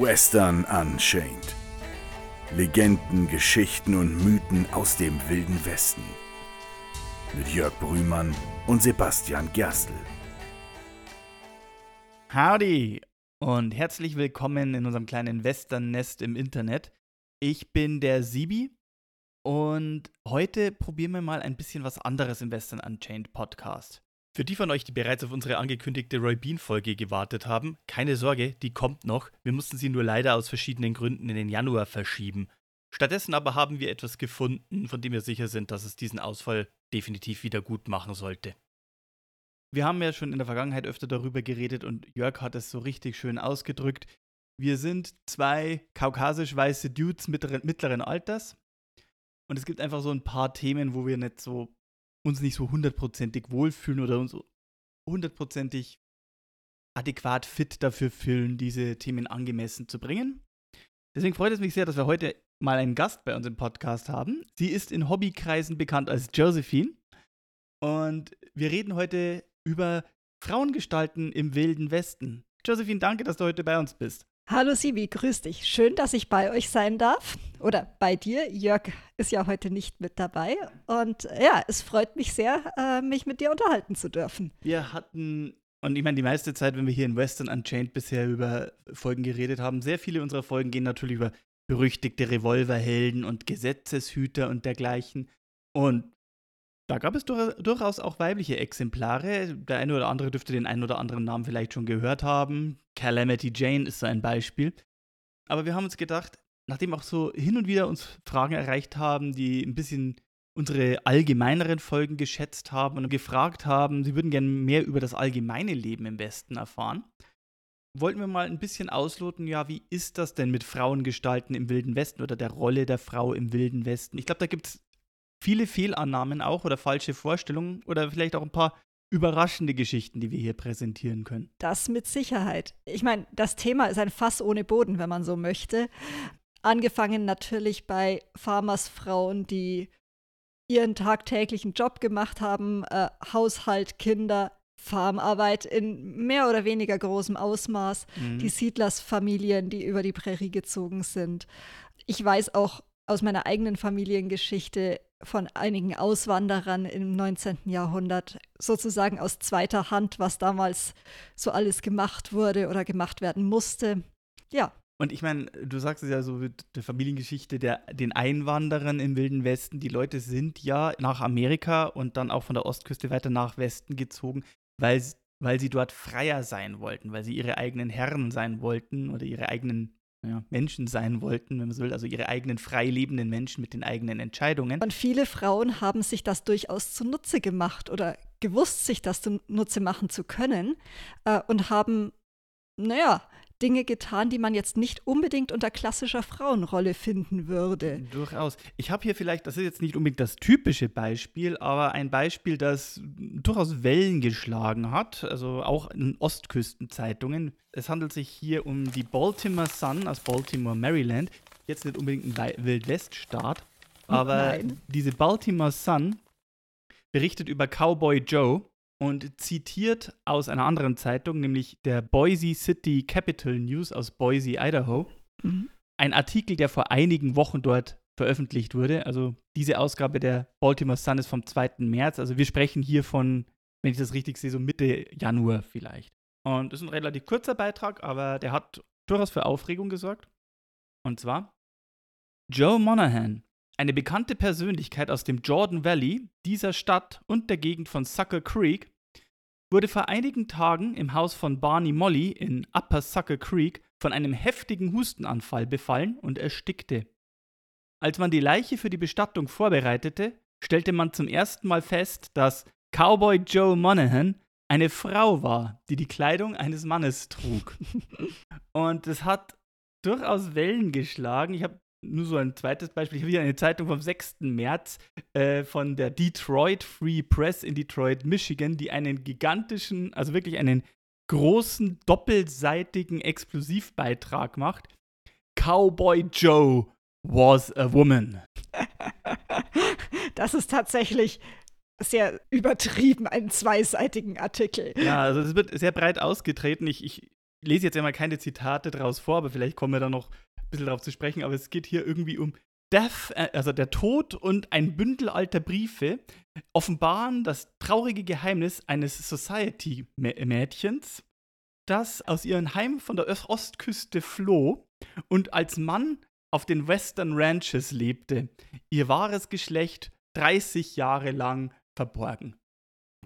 Western Unchained. Legenden, Geschichten und Mythen aus dem wilden Westen. Mit Jörg Brühmann und Sebastian Gerstl. Howdy und herzlich willkommen in unserem kleinen Western-Nest im Internet. Ich bin der Sibi und heute probieren wir mal ein bisschen was anderes im Western Unchained Podcast. Für die von euch, die bereits auf unsere angekündigte Roy Bean-Folge gewartet haben, keine Sorge, die kommt noch. Wir mussten sie nur leider aus verschiedenen Gründen in den Januar verschieben. Stattdessen aber haben wir etwas gefunden, von dem wir sicher sind, dass es diesen Ausfall definitiv wieder gut machen sollte. Wir haben ja schon in der Vergangenheit öfter darüber geredet und Jörg hat es so richtig schön ausgedrückt. Wir sind zwei kaukasisch-weiße Dudes mittleren Alters und es gibt einfach so ein paar Themen, wo wir nicht so uns nicht so hundertprozentig wohlfühlen oder uns hundertprozentig adäquat fit dafür fühlen, diese Themen angemessen zu bringen. Deswegen freut es mich sehr, dass wir heute mal einen Gast bei uns im Podcast haben. Sie ist in Hobbykreisen bekannt als Josephine. Und wir reden heute über Frauengestalten im Wilden Westen. Josephine, danke, dass du heute bei uns bist. Hallo Sibi, grüß dich. Schön, dass ich bei euch sein darf. Oder bei dir. Jörg ist ja heute nicht mit dabei. Und ja, es freut mich sehr, äh, mich mit dir unterhalten zu dürfen. Wir hatten, und ich meine, die meiste Zeit, wenn wir hier in Western Unchained bisher über Folgen geredet haben, sehr viele unserer Folgen gehen natürlich über berüchtigte Revolverhelden und Gesetzeshüter und dergleichen. Und da gab es durchaus auch weibliche Exemplare. Der eine oder andere dürfte den einen oder anderen Namen vielleicht schon gehört haben. Calamity Jane ist so ein Beispiel. Aber wir haben uns gedacht, nachdem auch so hin und wieder uns Fragen erreicht haben, die ein bisschen unsere allgemeineren Folgen geschätzt haben und gefragt haben, sie würden gerne mehr über das allgemeine Leben im Westen erfahren, wollten wir mal ein bisschen ausloten, ja, wie ist das denn mit Frauengestalten im Wilden Westen oder der Rolle der Frau im Wilden Westen? Ich glaube, da gibt es viele Fehlannahmen auch oder falsche Vorstellungen oder vielleicht auch ein paar überraschende Geschichten, die wir hier präsentieren können. Das mit Sicherheit. Ich meine, das Thema ist ein Fass ohne Boden, wenn man so möchte. Angefangen natürlich bei Farmersfrauen, die ihren tagtäglichen Job gemacht haben, äh, Haushalt, Kinder, Farmarbeit in mehr oder weniger großem Ausmaß, mhm. die Siedlersfamilien, die über die Prärie gezogen sind. Ich weiß auch aus meiner eigenen Familiengeschichte, von einigen Auswanderern im 19. Jahrhundert sozusagen aus zweiter Hand, was damals so alles gemacht wurde oder gemacht werden musste. Ja. Und ich meine, du sagst es ja so mit der Familiengeschichte der den Einwanderern im Wilden Westen. Die Leute sind ja nach Amerika und dann auch von der Ostküste weiter nach Westen gezogen, weil, weil sie dort freier sein wollten, weil sie ihre eigenen Herren sein wollten oder ihre eigenen ja, Menschen sein wollten, wenn man so will, also ihre eigenen frei lebenden Menschen mit den eigenen Entscheidungen. Und viele Frauen haben sich das durchaus zunutze gemacht oder gewusst, sich das zunutze machen zu können äh, und haben, naja, Dinge getan, die man jetzt nicht unbedingt unter klassischer Frauenrolle finden würde. Durchaus. Ich habe hier vielleicht, das ist jetzt nicht unbedingt das typische Beispiel, aber ein Beispiel, das durchaus Wellen geschlagen hat, also auch in Ostküstenzeitungen. Es handelt sich hier um die Baltimore Sun aus Baltimore, Maryland. Jetzt nicht unbedingt ein Wildweststaat, aber Nein. diese Baltimore Sun berichtet über Cowboy Joe, und zitiert aus einer anderen Zeitung, nämlich der Boise City Capital News aus Boise, Idaho, mhm. ein Artikel, der vor einigen Wochen dort veröffentlicht wurde. Also diese Ausgabe der Baltimore Sun ist vom 2. März. Also wir sprechen hier von, wenn ich das richtig sehe, so Mitte Januar vielleicht. Und das ist ein relativ kurzer Beitrag, aber der hat durchaus für Aufregung gesorgt. Und zwar Joe Monahan, eine bekannte Persönlichkeit aus dem Jordan Valley, dieser Stadt und der Gegend von Sucker Creek, wurde vor einigen Tagen im Haus von Barney Molly in Upper Sucker Creek von einem heftigen Hustenanfall befallen und erstickte. Als man die Leiche für die Bestattung vorbereitete, stellte man zum ersten Mal fest, dass Cowboy Joe Monahan eine Frau war, die die Kleidung eines Mannes trug. und es hat durchaus Wellen geschlagen. Ich habe nur so ein zweites Beispiel. Ich habe hier eine Zeitung vom 6. März äh, von der Detroit Free Press in Detroit, Michigan, die einen gigantischen, also wirklich einen großen, doppelseitigen Explosivbeitrag macht. Cowboy Joe was a woman. Das ist tatsächlich sehr übertrieben, einen zweiseitigen Artikel. Ja, also es wird sehr breit ausgetreten. Ich, ich lese jetzt ja mal keine Zitate draus vor, aber vielleicht kommen wir da noch bisschen drauf zu sprechen. Aber es geht hier irgendwie um Death, äh, also der Tod und ein Bündel alter Briefe offenbaren das traurige Geheimnis eines Society-Mädchens, das aus ihrem Heim von der Ostküste floh und als Mann auf den Western Ranches lebte, ihr wahres Geschlecht 30 Jahre lang verborgen.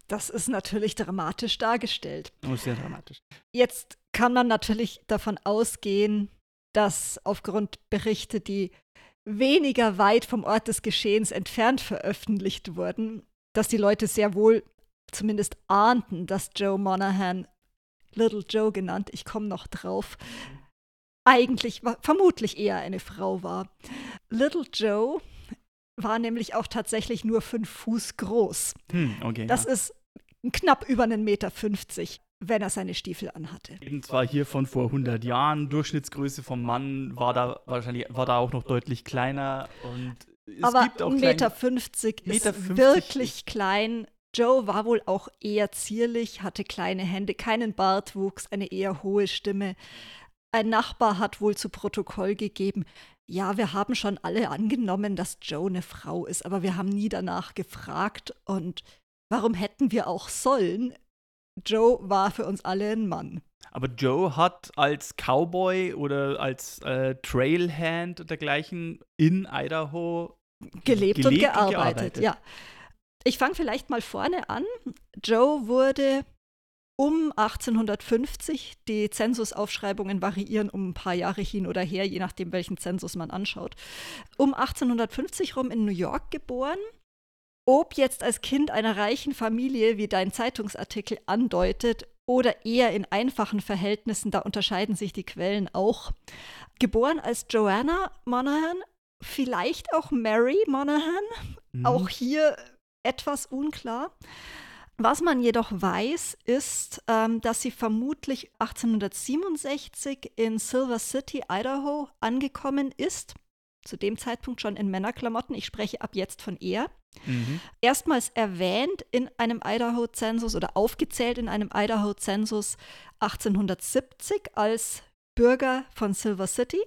Das ist natürlich dramatisch dargestellt. Oh, sehr dramatisch. Jetzt kann man natürlich davon ausgehen, dass aufgrund Berichte, die weniger weit vom Ort des Geschehens entfernt veröffentlicht wurden, dass die Leute sehr wohl zumindest ahnten, dass Joe Monahan, Little Joe genannt, ich komme noch drauf, eigentlich vermutlich eher eine Frau war. Little Joe war nämlich auch tatsächlich nur fünf Fuß groß. Hm, okay, das ja. ist knapp über einen Meter 50 wenn er seine Stiefel anhatte. Eben zwar hier von vor 100 Jahren, Durchschnittsgröße vom Mann war da wahrscheinlich war da auch noch deutlich kleiner und es Aber gibt auch 1,50 Meter 50 Meter ist 50 wirklich ist- klein. Joe war wohl auch eher zierlich, hatte kleine Hände, keinen Bartwuchs, eine eher hohe Stimme. Ein Nachbar hat wohl zu Protokoll gegeben, ja, wir haben schon alle angenommen, dass Joe eine Frau ist, aber wir haben nie danach gefragt und warum hätten wir auch sollen? Joe war für uns alle ein Mann. Aber Joe hat als Cowboy oder als äh, Trailhand und dergleichen in Idaho gelebt, und Gelebt und gearbeitet. gearbeitet. Ja. Ich fange vielleicht mal vorne an. Joe wurde um 1850, die Zensusaufschreibungen variieren um ein paar Jahre hin oder her, je nachdem, welchen Zensus man anschaut, um 1850 rum in New York geboren. Ob jetzt als Kind einer reichen Familie, wie dein Zeitungsartikel andeutet, oder eher in einfachen Verhältnissen, da unterscheiden sich die Quellen auch. Geboren als Joanna Monahan, vielleicht auch Mary Monahan, Mhm. auch hier etwas unklar. Was man jedoch weiß, ist, ähm, dass sie vermutlich 1867 in Silver City, Idaho, angekommen ist. Zu dem Zeitpunkt schon in Männerklamotten. Ich spreche ab jetzt von er. Mhm. Erstmals erwähnt in einem Idaho-Zensus oder aufgezählt in einem Idaho-Zensus 1870 als Bürger von Silver City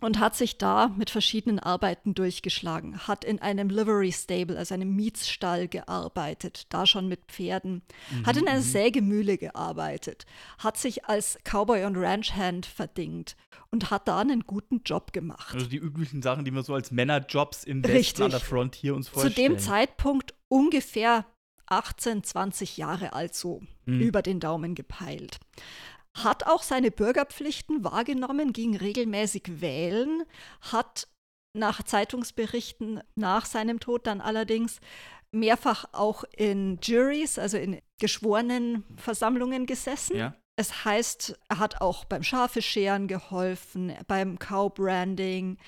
und hat sich da mit verschiedenen Arbeiten durchgeschlagen. Hat in einem Livery Stable, also einem Mietsstall gearbeitet, da schon mit Pferden. Hat in einer Sägemühle gearbeitet. Hat sich als Cowboy und Ranchhand verdingt und hat da einen guten Job gemacht. Also die üblichen Sachen, die wir so als Männerjobs im Richtig. Westen an der Frontier uns Zu vorstellen. dem Zeitpunkt ungefähr 18, 20 Jahre alt so, Hm. über den Daumen gepeilt. Hat auch seine Bürgerpflichten wahrgenommen, ging regelmäßig wählen, hat nach Zeitungsberichten nach seinem Tod dann allerdings mehrfach auch in Juries, also in Geschworenenversammlungen gesessen. Ja. Es heißt, er hat auch beim Schafescheren geholfen, beim Cowbranding,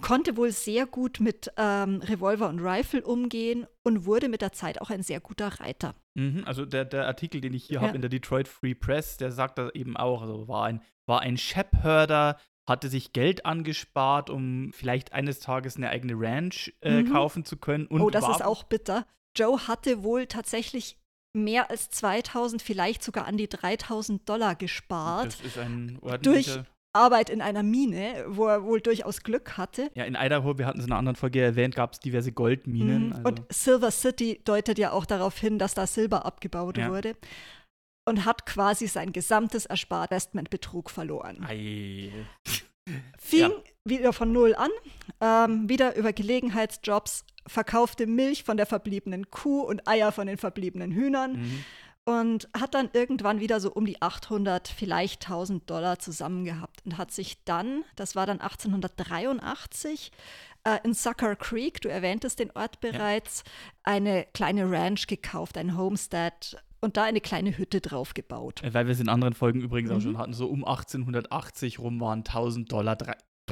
konnte wohl sehr gut mit ähm, Revolver und Rifle umgehen und wurde mit der Zeit auch ein sehr guter Reiter. Mhm, also der, der Artikel, den ich hier Ja. habe in der Detroit Free Press, der sagt da eben auch, also war ein, war ein Shephherder, hatte sich Geld angespart, um vielleicht eines Tages eine eigene Ranch äh, Mhm. kaufen zu können. Und oh, das ist auch bitter. Joe hatte wohl tatsächlich mehr als 2000, vielleicht sogar an die 3000 Dollar gespart. Das ist ein ordentlicher. Arbeit in einer Mine, wo er wohl durchaus Glück hatte. Ja, in Idaho, wir hatten es in einer anderen Folge erwähnt, gab es diverse Goldminen. Mhm. Also, Und Silver City deutet ja auch darauf hin, dass da Silber abgebaut Ja. wurde. Und hat quasi sein gesamtes Erspart Investmentbetrug verloren. ei. Fing Ja. wieder von Null an, ähm, wieder über Gelegenheitsjobs, verkaufte Milch von der verbliebenen Kuh und Eier von den verbliebenen Hühnern Mhm. Und hat dann irgendwann wieder so um die 800, vielleicht 1000 Dollar zusammen gehabt und hat sich dann, das war dann 1883, äh, in Sucker Creek, du erwähntest den Ort bereits, eine kleine Ranch gekauft, ein Homestead und da eine kleine Hütte drauf gebaut. Äh, Weil wir es in anderen Folgen übrigens auch Mhm. schon hatten, so um 1880 rum waren 1000 Dollar,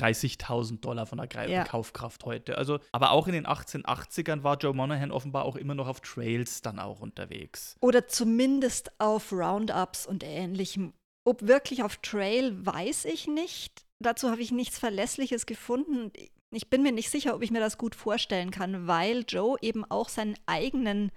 30.000 Dollar von der Greif Ja. Kaufkraft heute. Also, aber auch in den 1880ern war Joe Monahan offenbar auch immer noch auf Trails dann auch unterwegs. Oder zumindest auf Roundups und ähnlichem. Ob wirklich auf Trail, weiß ich nicht. Dazu habe ich nichts Verlässliches gefunden. Ich bin mir nicht sicher, ob ich mir das gut vorstellen kann, weil Joe eben auch seinen eigenen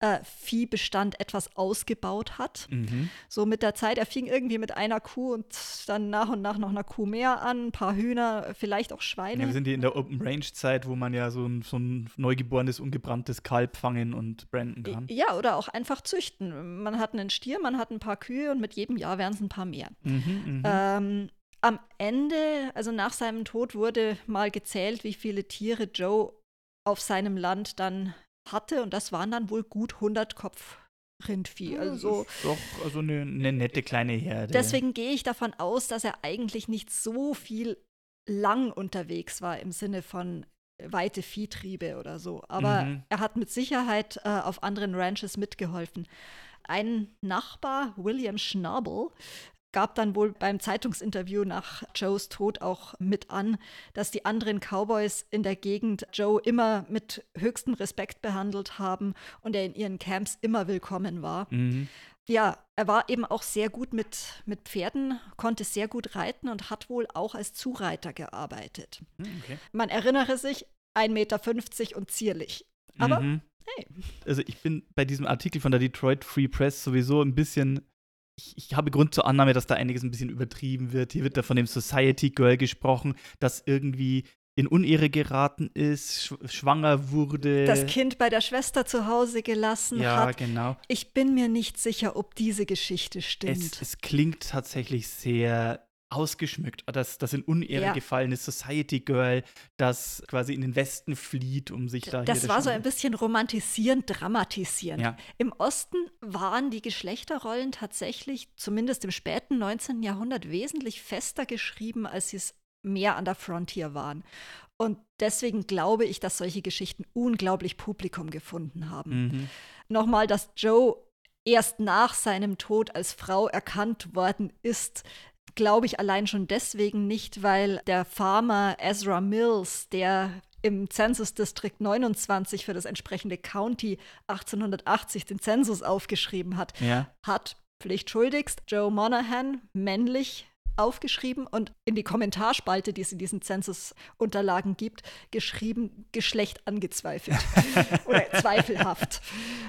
äh, Viehbestand etwas ausgebaut hat. Mhm. So mit der Zeit, er fing irgendwie mit einer Kuh und dann nach und nach noch einer Kuh mehr an, ein paar Hühner, vielleicht auch Schweine. Ja, wir sind hier in der Open Range Zeit, wo man ja so ein, so ein neugeborenes, ungebranntes Kalb fangen und branden kann. Ja, oder auch einfach züchten. Man hat einen Stier, man hat ein paar Kühe und mit jedem Jahr werden es ein paar mehr. Mhm, mhm. Ähm, am Ende, also nach seinem Tod, wurde mal gezählt, wie viele Tiere Joe auf seinem Land dann hatte. Und das waren dann wohl gut 100 Kopf Rindvieh. Also doch also eine, eine nette kleine Herde. deswegen gehe ich davon aus, dass er eigentlich nicht so viel lang unterwegs war im Sinne von weite Viehtriebe oder so. Aber Mhm. er hat mit Sicherheit äh, auf anderen Ranches mitgeholfen. Ein Nachbar, William Schnabel, gab dann wohl beim Zeitungsinterview nach Joes Tod auch mit an, dass die anderen Cowboys in der Gegend Joe immer mit höchstem Respekt behandelt haben und er in ihren Camps immer willkommen war. Mhm. Ja, er war eben auch sehr gut mit, mit Pferden, konnte sehr gut reiten und hat wohl auch als Zureiter gearbeitet. Hm, Okay. Man erinnere sich, 1,50 Meter und zierlich. Aber mhm. hey. Also ich bin bei diesem Artikel von der Detroit Free Press sowieso ein bisschen. Ich, ich habe Grund zur Annahme, dass da einiges ein bisschen übertrieben wird. Hier wird da von dem Society Girl gesprochen, das irgendwie in Unehre geraten ist, sch schwanger wurde. das Kind bei der Schwester zu Hause gelassen ja, hat. genau. Ich bin mir nicht sicher, ob diese Geschichte stimmt. Es, es klingt tatsächlich sehr ausgeschmückt, dass das in Unehre Ja. gefallene Society Girl, das quasi in den Westen flieht, um sich da das war so ein bisschen romantisierend, dramatisierend. Ja. Im Osten waren die Geschlechterrollen tatsächlich, zumindest im späten 19. Jahrhundert, wesentlich fester geschrieben, als sie es mehr an der Frontier waren. Und deswegen glaube ich, dass solche Geschichten unglaublich Publikum gefunden haben. Mhm. Nochmal, dass Joe erst nach seinem Tod als Frau erkannt worden ist, glaube ich allein schon deswegen nicht, weil der Farmer Ezra Mills, der im Census District 29 für das entsprechende County 1880 den Zensus aufgeschrieben hat, Ja. hat pflichtschuldigst Joe Monahan männlich aufgeschrieben und in die Kommentarspalte, die es in diesen Census-Unterlagen gibt, geschrieben, Geschlecht angezweifelt oder zweifelhaft.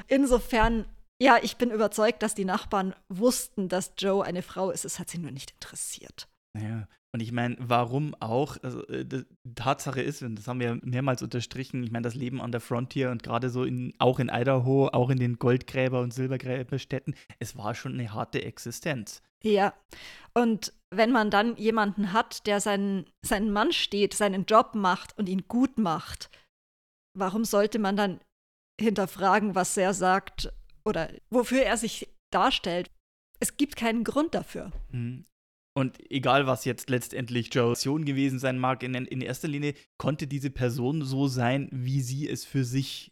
Insofern, ja, ich bin überzeugt, dass die Nachbarn wussten, dass Joe eine Frau ist. Es hat sie nur nicht interessiert. Ja, und ich meine, warum auch? Also, äh, die Tatsache ist, und das haben wir mehrmals unterstrichen, ich meine, das Leben an der Frontier und gerade so in, auch in Idaho, auch in den Goldgräber- und Silbergräberstädten, es war schon eine harte Existenz. Ja, und wenn man dann jemanden hat, der seinen, seinen Mann steht, seinen Job macht und ihn gut macht, warum sollte man dann hinterfragen, was er sagt oder wofür er sich darstellt? Es gibt keinen Grund dafür. Mhm. Und egal, was jetzt letztendlich Joes Aktion gewesen sein mag, in, in erster Linie konnte diese Person so sein, wie sie es für sich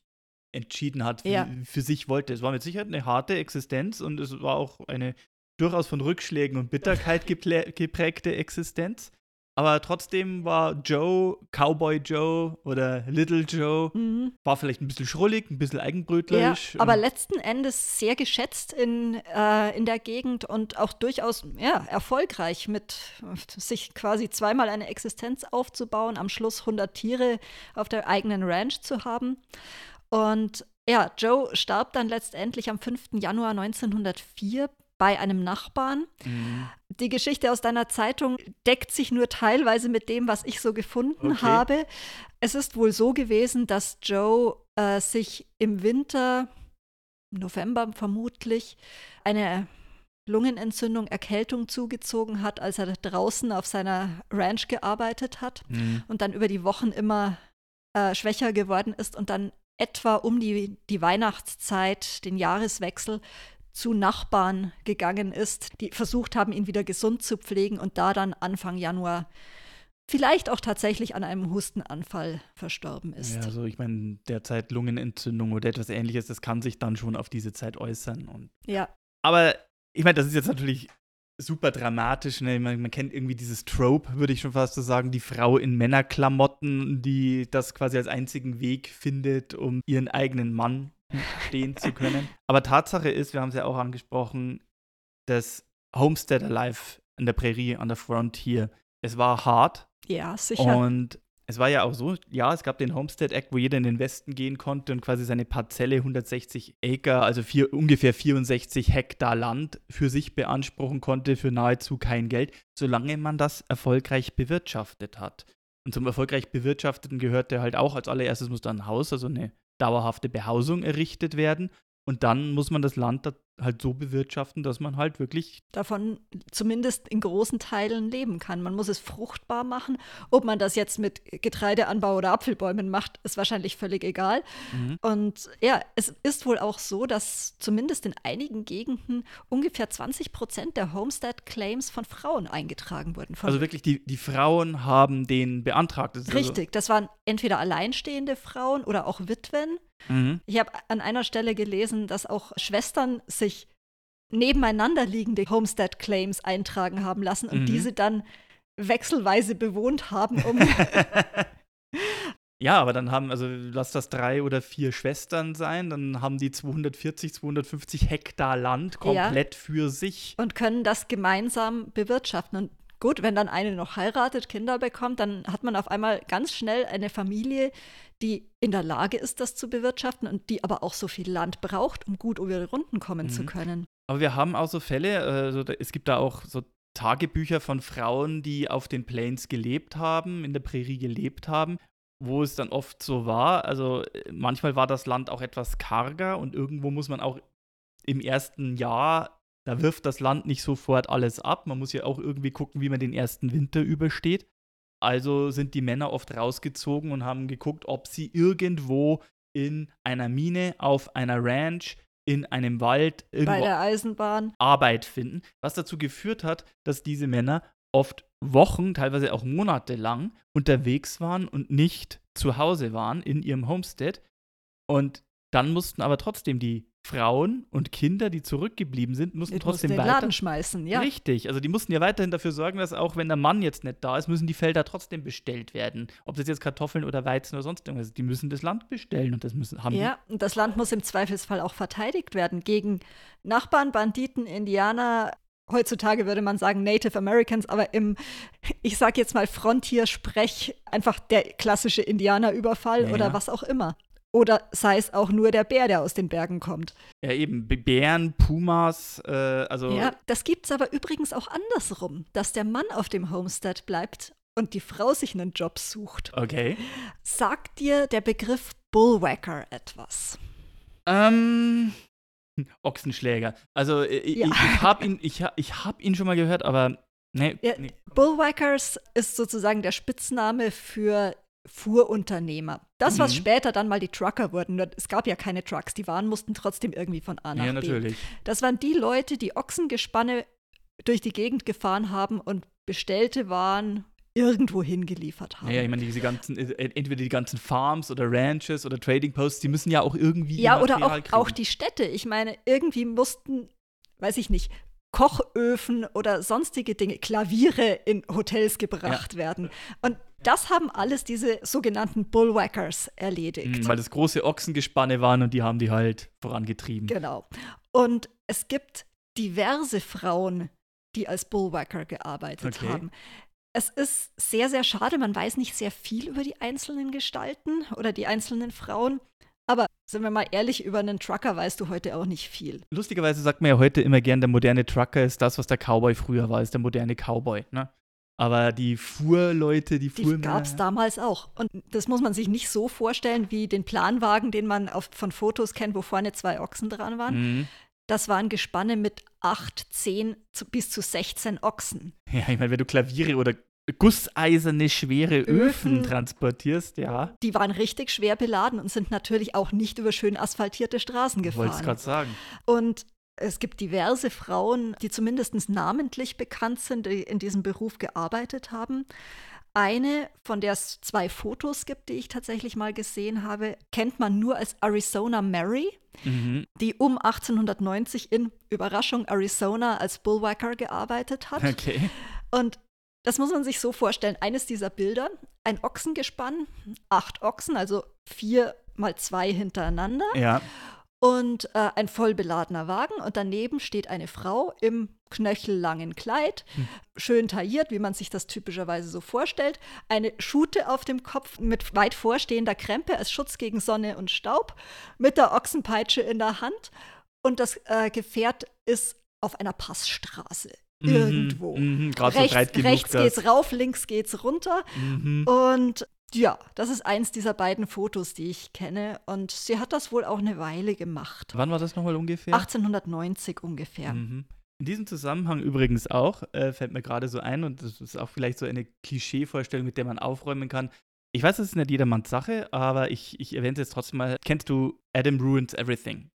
entschieden hat, Ja. für sich wollte. Es war mit Sicherheit eine harte Existenz und es war auch eine durchaus von Rückschlägen und Bitterkeit geprägte Existenz. Aber trotzdem war Joe, Cowboy Joe oder Little Joe, Mhm. war vielleicht ein bisschen schrullig, ein bisschen Ja, eigenbrötlerisch. aber und- letzten Endes sehr geschätzt in, äh, in der Gegend und auch durchaus ja, erfolgreich mit sich quasi zweimal eine Existenz aufzubauen, am Schluss 100 Tiere auf der eigenen Ranch zu haben. Und ja, Joe starb dann letztendlich am 5. Januar 1904 bei einem Nachbarn. Mhm. Die Geschichte aus deiner Zeitung deckt sich nur teilweise mit dem, was ich so gefunden Okay. habe. Es ist wohl so gewesen, dass Joe äh, sich im Winter, im November vermutlich, eine Lungenentzündung, Erkältung zugezogen hat, als er draußen auf seiner Ranch gearbeitet hat Mhm. und dann über die Wochen immer äh, schwächer geworden ist und dann etwa um die, die Weihnachtszeit, den Jahreswechsel, zu Nachbarn gegangen ist, die versucht haben, ihn wieder gesund zu pflegen und da dann Anfang Januar vielleicht auch tatsächlich an einem Hustenanfall verstorben ist. Ja, also ich meine, derzeit Lungenentzündung oder etwas ähnliches, das kann sich dann schon auf diese Zeit äußern. Und Ja, aber ich meine, das ist jetzt natürlich super dramatisch. Ne? Man, man kennt irgendwie dieses Trope, würde ich schon fast so sagen, die Frau in Männerklamotten, die das quasi als einzigen Weg findet, um ihren eigenen Mann stehen zu können. Aber Tatsache ist, wir haben es ja auch angesprochen, das Homesteader Life an der Prärie, an der Frontier, es war hart ja, sicher. und es war ja auch so, ja, es gab den Homestead Act, wo jeder in den Westen gehen konnte und quasi seine Parzelle 160 Acre, also vier, ungefähr 64 Hektar Land für sich beanspruchen konnte für nahezu kein Geld, solange man das erfolgreich bewirtschaftet hat. Und zum erfolgreich bewirtschafteten gehörte halt auch als allererstes muss da ein Haus, also eine dauerhafte Behausung errichtet werden. Und dann muss man das Land halt so bewirtschaften, dass man halt wirklich davon zumindest in großen Teilen leben kann. Man muss es fruchtbar machen. Ob man das jetzt mit Getreideanbau oder Apfelbäumen macht, ist wahrscheinlich völlig egal. Mhm. Und ja, es ist wohl auch so, dass zumindest in einigen Gegenden ungefähr 20 Prozent der Homestead-Claims von Frauen eingetragen wurden. also wirklich, die, die Frauen haben den beantragt. Das also Richtig, also das waren entweder alleinstehende Frauen oder auch Witwen. Mhm. Ich habe an einer Stelle gelesen, dass auch Schwestern sich nebeneinander liegende Homestead Claims eintragen haben lassen und mhm. diese dann wechselweise bewohnt haben, um Ja, aber dann haben, also lass das drei oder vier Schwestern sein, dann haben die 240, 250 Hektar Land komplett ja. für sich. Und können das gemeinsam bewirtschaften. Und gut, wenn dann eine noch heiratet, Kinder bekommt, dann hat man auf einmal ganz schnell eine Familie, die in der Lage ist, das zu bewirtschaften und die aber auch so viel Land braucht, um gut über die Runden kommen mhm. zu können. Aber wir haben auch so Fälle, also es gibt da auch so Tagebücher von Frauen, die auf den Plains gelebt haben, in der Prärie gelebt haben, wo es dann oft so war. Also äh, manchmal war das Land auch etwas karger und irgendwo muss man auch im ersten Jahr, da wirft das Land nicht sofort alles ab. Man muss ja auch irgendwie gucken, wie man den ersten Winter übersteht. Also sind die Männer oft rausgezogen und haben geguckt, ob sie irgendwo in einer Mine, auf einer Ranch, in einem Wald, Bei der Eisenbahn. Arbeit finden. Was dazu geführt hat, dass diese Männer oft Wochen, teilweise auch Monate lang unterwegs waren und nicht zu Hause waren in ihrem Homestead. Und dann mussten aber trotzdem die Frauen und Kinder, die zurückgeblieben sind, mussten trotzdem den weiter. Laden schmeißen, ja. Richtig, also die mussten ja weiterhin dafür sorgen, dass auch wenn der Mann jetzt nicht da ist, müssen die Felder trotzdem bestellt werden. Ob das jetzt Kartoffeln oder Weizen oder sonst irgendwas ist, die müssen das Land bestellen und das müssen haben Ja, und das Land muss im Zweifelsfall auch verteidigt werden gegen Nachbarn, Banditen, Indianer, heutzutage würde man sagen Native Americans, aber im, ich sag jetzt mal Frontier-Sprech, einfach der klassische Indianerüberfall ja, oder was auch immer. Oder sei es auch nur der Bär, der aus den Bergen kommt. Ja, eben. Bären, Pumas, äh, also. Ja, das gibt es aber übrigens auch andersrum, dass der Mann auf dem Homestead bleibt und die Frau sich einen Job sucht. Okay. Sagt dir der Begriff Bullwhacker etwas? Ähm. Ochsenschläger. Also, äh, ja. ich, ich habe ihn, ich, ich hab ihn schon mal gehört, aber. Nee, ja, nee. Bullwhackers ist sozusagen der Spitzname für Fuhrunternehmer. Das, was mhm. später dann mal die Trucker wurden, es gab ja keine Trucks, die Waren mussten trotzdem irgendwie von A nach ja, B. Natürlich. Das waren die Leute, die Ochsengespanne durch die Gegend gefahren haben und bestellte Waren irgendwo hingeliefert haben. Ja, ich meine, diese ganzen, äh, entweder die ganzen Farms oder Ranches oder Trading Posts, die müssen ja auch irgendwie. Ja, oder auch, auch die Städte. Ich meine, irgendwie mussten, weiß ich nicht, Kochöfen oder sonstige Dinge, Klaviere in Hotels gebracht ja. werden. Und das haben alles diese sogenannten Bullwhackers erledigt. Mhm, weil das große Ochsengespanne waren und die haben die halt vorangetrieben. Genau. Und es gibt diverse Frauen, die als Bullwhacker gearbeitet okay. haben. Es ist sehr, sehr schade, man weiß nicht sehr viel über die einzelnen Gestalten oder die einzelnen Frauen. Aber sind wir mal ehrlich, über einen Trucker weißt du heute auch nicht viel. Lustigerweise sagt man ja heute immer gern, der moderne Trucker ist das, was der Cowboy früher war, ist der moderne Cowboy. Ne? Aber die Fuhrleute, die Fuhr. Die gab es damals auch. Und das muss man sich nicht so vorstellen wie den Planwagen, den man auf, von Fotos kennt, wo vorne zwei Ochsen dran waren. Mhm. Das waren Gespanne mit acht, zehn bis zu 16 Ochsen. Ja, ich meine, wenn du Klaviere oder gusseiserne, schwere Öfen, Öfen, transportierst, ja. Die waren richtig schwer beladen und sind natürlich auch nicht über schön asphaltierte Straßen gefahren. Wollte ich gerade sagen. Und es gibt diverse Frauen, die zumindest namentlich bekannt sind, die in diesem Beruf gearbeitet haben. Eine, von der es zwei Fotos gibt, die ich tatsächlich mal gesehen habe, kennt man nur als Arizona Mary, mhm. die um 1890 in Überraschung Arizona als Bullwhacker gearbeitet hat. Okay. Und das muss man sich so vorstellen. Eines dieser Bilder, ein Ochsengespann, acht Ochsen, also vier mal zwei hintereinander. Ja. und äh, ein vollbeladener Wagen und daneben steht eine Frau im knöchellangen Kleid, hm. schön tailliert, wie man sich das typischerweise so vorstellt, eine Schute auf dem Kopf mit weit vorstehender Krempe als Schutz gegen Sonne und Staub, mit der Ochsenpeitsche in der Hand und das äh, Gefährt ist auf einer Passstraße. Mhm, irgendwo. Mhm, rechts, so rechts geht's rauf, links geht's runter. Mhm. Und ja, das ist eins dieser beiden Fotos, die ich kenne. Und sie hat das wohl auch eine Weile gemacht. Wann war das nochmal ungefähr? 1890 ungefähr. Mhm. In diesem Zusammenhang übrigens auch, äh, fällt mir gerade so ein, und das ist auch vielleicht so eine Klischeevorstellung, mit der man aufräumen kann. Ich weiß, das ist nicht jedermanns Sache, aber ich, ich erwähne es jetzt trotzdem mal. Kennst du Adam Ruins Everything?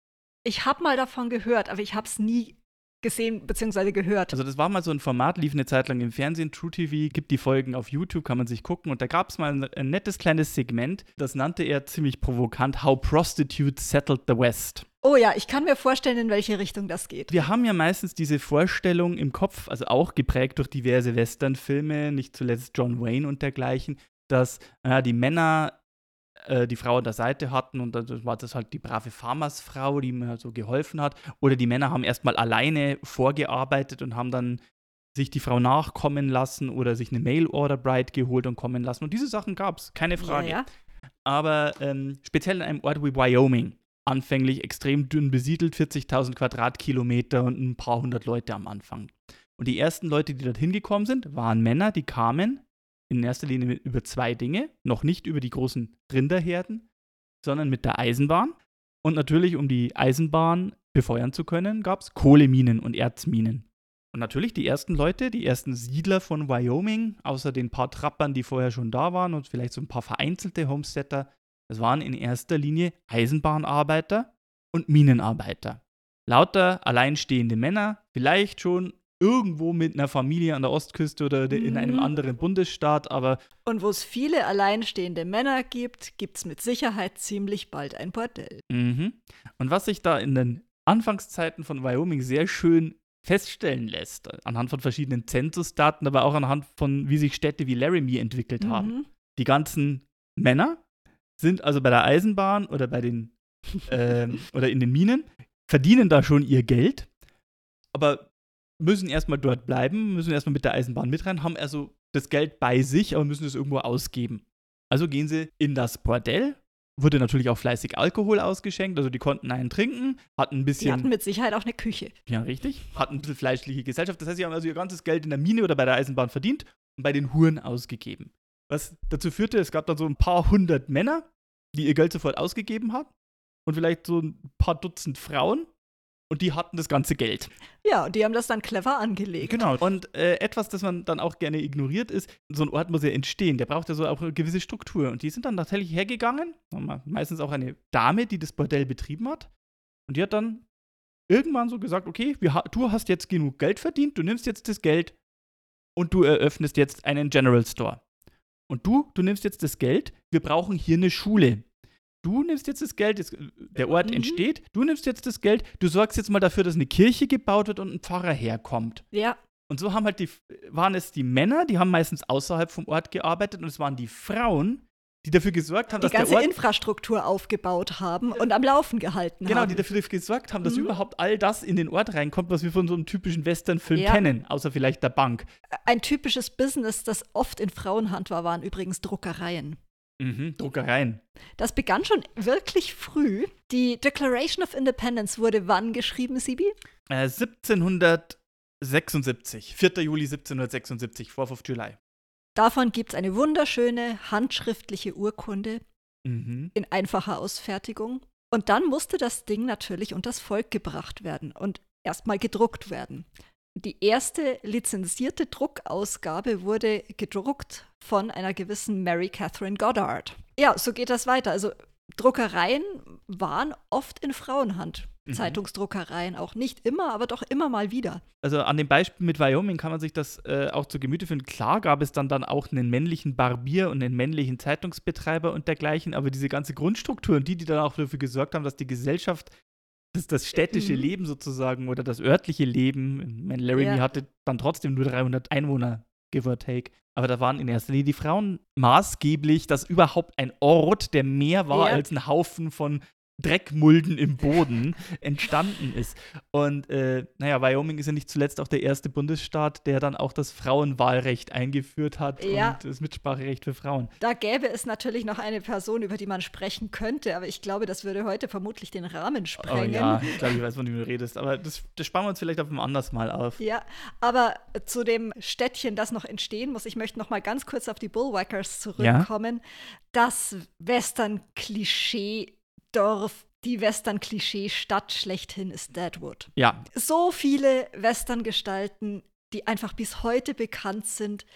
Ich habe mal davon gehört, aber ich habe es nie gesehen bzw. gehört. Also das war mal so ein Format, lief eine Zeit lang im Fernsehen, True TV, gibt die Folgen auf YouTube, kann man sich gucken. Und da gab es mal ein, ein, nettes kleines Segment, das nannte er ziemlich provokant How Prostitutes Settled the West. Oh ja, ich kann mir vorstellen, in welche Richtung das geht. Wir haben ja meistens diese Vorstellung im Kopf, also auch geprägt durch diverse Westernfilme, nicht zuletzt John Wayne und dergleichen, dass äh, die Männer äh, die Frau an der Seite hatten und dann war das halt die brave Farmersfrau, die mir so geholfen hat. Oder die Männer haben erstmal alleine vorgearbeitet und haben dann sich die Frau nachkommen lassen oder sich eine Mail-Order-Bride geholt und kommen lassen. Und diese Sachen gab es, keine Frage. Ja, ja. Aber ähm, speziell in einem Ort wie Wyoming, anfänglich extrem dünn besiedelt, 40.000 Quadratkilometer und ein paar hundert Leute am Anfang. Und die ersten Leute, die dorthin gekommen sind, waren Männer, die kamen, in erster Linie über zwei Dinge, noch nicht über die großen Rinderherden, sondern mit der Eisenbahn. Und natürlich, um die Eisenbahn befeuern zu können, gab es Kohleminen und Erzminen. Und natürlich die ersten Leute, die ersten Siedler von Wyoming, außer den paar Trappern, die vorher schon da waren und vielleicht so ein paar vereinzelte Homesteader, das waren in erster Linie Eisenbahnarbeiter und Minenarbeiter. Lauter alleinstehende Männer, vielleicht schon irgendwo mit einer Familie an der Ostküste oder in einem mhm. anderen Bundesstaat, aber. Und wo es viele alleinstehende Männer gibt, gibt es mit Sicherheit ziemlich bald ein Bordell. Mhm. Und was sich da in den Anfangszeiten von Wyoming sehr schön feststellen lässt, anhand von verschiedenen Zensusdaten, aber auch anhand von, wie sich Städte wie Laramie entwickelt mhm. haben. Die ganzen Männer sind also bei der Eisenbahn oder bei den äh, oder in den Minen, verdienen da schon ihr Geld, aber müssen erstmal dort bleiben, müssen erstmal mit der Eisenbahn mit rein, haben also das Geld bei sich, aber müssen es irgendwo ausgeben. Also gehen sie in das Bordell. Wurde natürlich auch fleißig Alkohol ausgeschenkt, also die konnten einen trinken, hatten ein bisschen. Die hatten mit Sicherheit auch eine Küche. Ja, richtig. Hatten ein bisschen fleischliche Gesellschaft. Das heißt, sie haben also ihr ganzes Geld in der Mine oder bei der Eisenbahn verdient und bei den Huren ausgegeben. Was dazu führte, es gab dann so ein paar hundert Männer, die ihr Geld sofort ausgegeben haben und vielleicht so ein paar Dutzend Frauen, und die hatten das ganze Geld. Ja, und die haben das dann clever angelegt. Genau. Und äh, etwas, das man dann auch gerne ignoriert, ist, so ein Ort muss ja entstehen. Der braucht ja so auch eine gewisse Struktur. Und die sind dann tatsächlich hergegangen, meistens auch eine Dame, die das Bordell betrieben hat. Und die hat dann irgendwann so gesagt: Okay, wir, du hast jetzt genug Geld verdient, du nimmst jetzt das Geld und du eröffnest jetzt einen General Store. Und du, du nimmst jetzt das Geld, wir brauchen hier eine Schule du nimmst jetzt das Geld, jetzt, der Ort mhm. entsteht, du nimmst jetzt das Geld, du sorgst jetzt mal dafür, dass eine Kirche gebaut wird und ein Pfarrer herkommt. Ja. Und so haben halt die, waren es die Männer, die haben meistens außerhalb vom Ort gearbeitet und es waren die Frauen, die dafür gesorgt haben, die dass der Ort... Die ganze Infrastruktur aufgebaut haben und am Laufen gehalten genau, haben. Genau, die dafür gesorgt haben, dass mhm. überhaupt all das in den Ort reinkommt, was wir von so einem typischen Western-Film ja. kennen, außer vielleicht der Bank. Ein typisches Business, das oft in Frauenhand war, waren übrigens Druckereien. Mhm, Druckereien. Das begann schon wirklich früh. Die Declaration of Independence wurde wann geschrieben, Sibi? Äh, 1776. 4. Juli 1776, 4th of July. Davon gibt es eine wunderschöne handschriftliche Urkunde mhm. in einfacher Ausfertigung. Und dann musste das Ding natürlich unters Volk gebracht werden und erstmal gedruckt werden. Die erste lizenzierte Druckausgabe wurde gedruckt von einer gewissen Mary Catherine Goddard. Ja, so geht das weiter. Also Druckereien waren oft in Frauenhand. Mhm. Zeitungsdruckereien auch nicht immer, aber doch immer mal wieder. Also an dem Beispiel mit Wyoming kann man sich das äh, auch zu Gemüte führen. Klar gab es dann, dann auch einen männlichen Barbier und einen männlichen Zeitungsbetreiber und dergleichen, aber diese ganze Grundstruktur und die, die dann auch dafür gesorgt haben, dass die Gesellschaft das, das städtische mhm. Leben sozusagen oder das örtliche Leben. Mein Laramie ja. hatte dann trotzdem nur 300 Einwohner, give or take. Aber da waren in erster Linie die Frauen maßgeblich, dass überhaupt ein Ort, der mehr war ja. als ein Haufen von Dreckmulden im Boden entstanden ist. Und äh, naja, Wyoming ist ja nicht zuletzt auch der erste Bundesstaat, der dann auch das Frauenwahlrecht eingeführt hat Ja. und das Mitspracherecht für Frauen. Da gäbe es natürlich noch eine Person, über die man sprechen könnte, aber ich glaube, das würde heute vermutlich den Rahmen Oh sprengen. ja, ich glaube, ich weiß, von wem du redest. Aber das, das sparen wir uns vielleicht auf ein anderes Mal auf. Ja, aber zu dem Städtchen, das noch entstehen muss, ich möchte noch mal ganz kurz auf die Bullwhackers zurückkommen. Das Western-Klischee-Dorf, die Western-Klischee-Stadt schlechthin ist Deadwood. Ja, So viele Western-Gestalten, die einfach bis heute bekannt sind,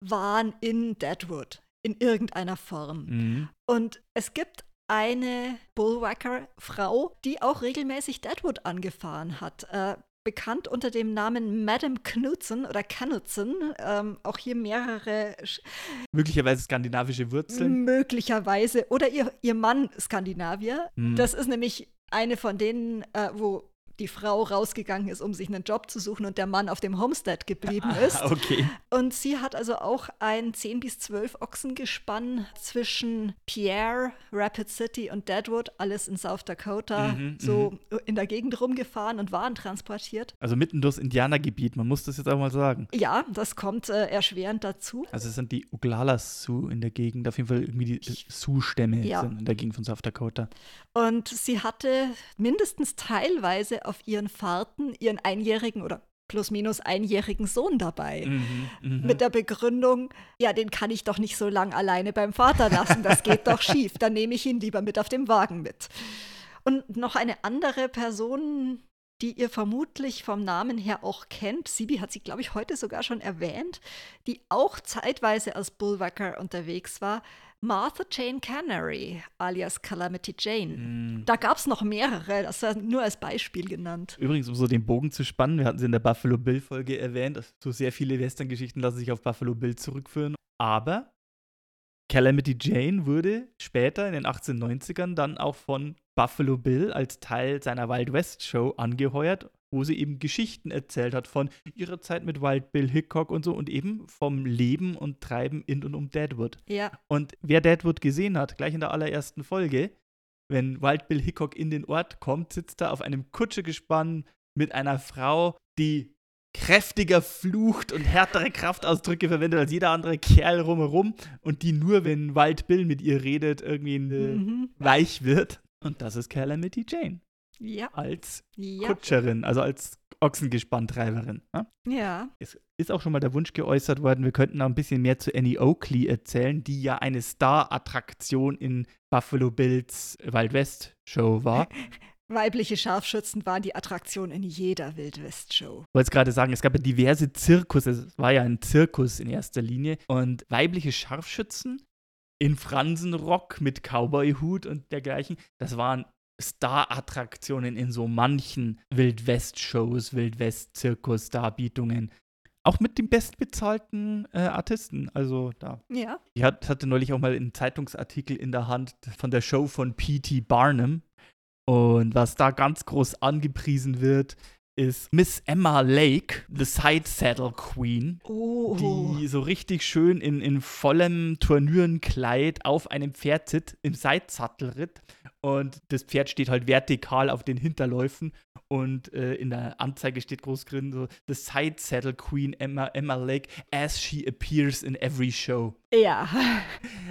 waren in Deadwood in irgendeiner Form. mhm. Und es gibt eine Bullwhacker-Frau, die auch regelmäßig Deadwood angefahren hat. Äh, bekannt unter dem Namen Madame Knudsen oder Knudsen. Ähm, auch hier mehrere Sch- möglicherweise skandinavische Wurzeln. möglicherweise. Oder ihr, ihr Mann Skandinavier. Mhm. Das ist nämlich eine von denen, äh, wo die Frau rausgegangen ist, um sich einen Job zu suchen und der Mann auf dem Homestead geblieben ist. Ah, okay. Und sie hat also auch ein 10 bis 12 Ochsengespann zwischen Pierre, Rapid City und Deadwood, alles in South Dakota, Mhm, so in der Gegend rumgefahren und Waren transportiert. Also mitten durchs Indianergebiet, man muss das jetzt auch mal sagen. Ja, das kommt äh, erschwerend dazu. Also es sind die Oglalas Sioux in der Gegend, auf jeden Fall irgendwie die Sioux-Stämme Ja. sind in der Gegend von South Dakota. Und sie hatte mindestens teilweise auf ihren Fahrten ihren einjährigen oder plus minus einjährigen Sohn dabei. Mhm, mhm. Mit der Begründung, ja, den kann ich doch nicht so lang alleine beim Vater lassen, das geht doch schief, dann nehme ich ihn lieber mit auf dem Wagen mit. Und noch eine andere Person, die ihr vermutlich vom Namen her auch kennt, Sibi hat sie, glaube ich, heute sogar schon erwähnt, die auch zeitweise als Bullwacker unterwegs war, Martha Jane Canary, alias Calamity Jane. Mhm. Da gab es noch mehrere, das war nur als Beispiel genannt. Übrigens, um so den Bogen zu spannen, wir hatten sie in der Buffalo Bill-Folge erwähnt, so sehr viele Western-Geschichten lassen sich auf Buffalo Bill zurückführen. Aber Calamity Jane wurde später in den 1890ern dann auch von Buffalo Bill als Teil seiner Wild West Show angeheuert, wo sie eben Geschichten erzählt hat von ihrer Zeit mit Wild Bill Hickok und so und eben vom Leben und Treiben in und um Deadwood. Ja, Und wer Deadwood gesehen hat, gleich in der allerersten Folge, wenn Wild Bill Hickok in den Ort kommt, sitzt er auf einem Kutschegespann mit einer Frau, die kräftiger flucht und härtere Kraftausdrücke verwendet als jeder andere Kerl rumherum und die nur, wenn Wild Bill mit ihr redet, irgendwie mhm. weich wird. Und das ist Calamity Jane ja, als ja, Kutscherin, also als Ochsengespanntreiberin. Ne? ja. Es ist auch schon mal der Wunsch geäußert worden, wir könnten noch ein bisschen mehr zu Annie Oakley erzählen, die ja eine Star-Attraktion in Buffalo Bills Wild West Show war. Weibliche Scharfschützen waren die Attraktion in jeder Wildwest-Show. Ich wollte es gerade sagen, es gab ja diverse Zirkus, es war ja ein Zirkus in erster Linie und weibliche Scharfschützen in Fransenrock mit Cowboy-Hut und dergleichen, das waren Star-Attraktionen in so manchen Wildwest-Shows, Wildwest-Zirkus-Darbietungen. Auch mit den bestbezahlten äh, Artisten. Also da. Ja. Ich hat, hatte neulich auch mal einen Zeitungsartikel in der Hand von der Show von P.T. Barnum. Und was da ganz groß angepriesen wird, ist Miss Emma Lake, the Side Saddle Queen, Oh. die so richtig schön in, in vollem Turnürenkleid auf einem Pferd sitzt, im Seitsattelritt. Und das Pferd steht halt vertikal auf den Hinterläufen. Und äh, in der Anzeige steht groß drin so: The Side Saddle Queen Emma, Emma Lake, as she appears in every show. Ja.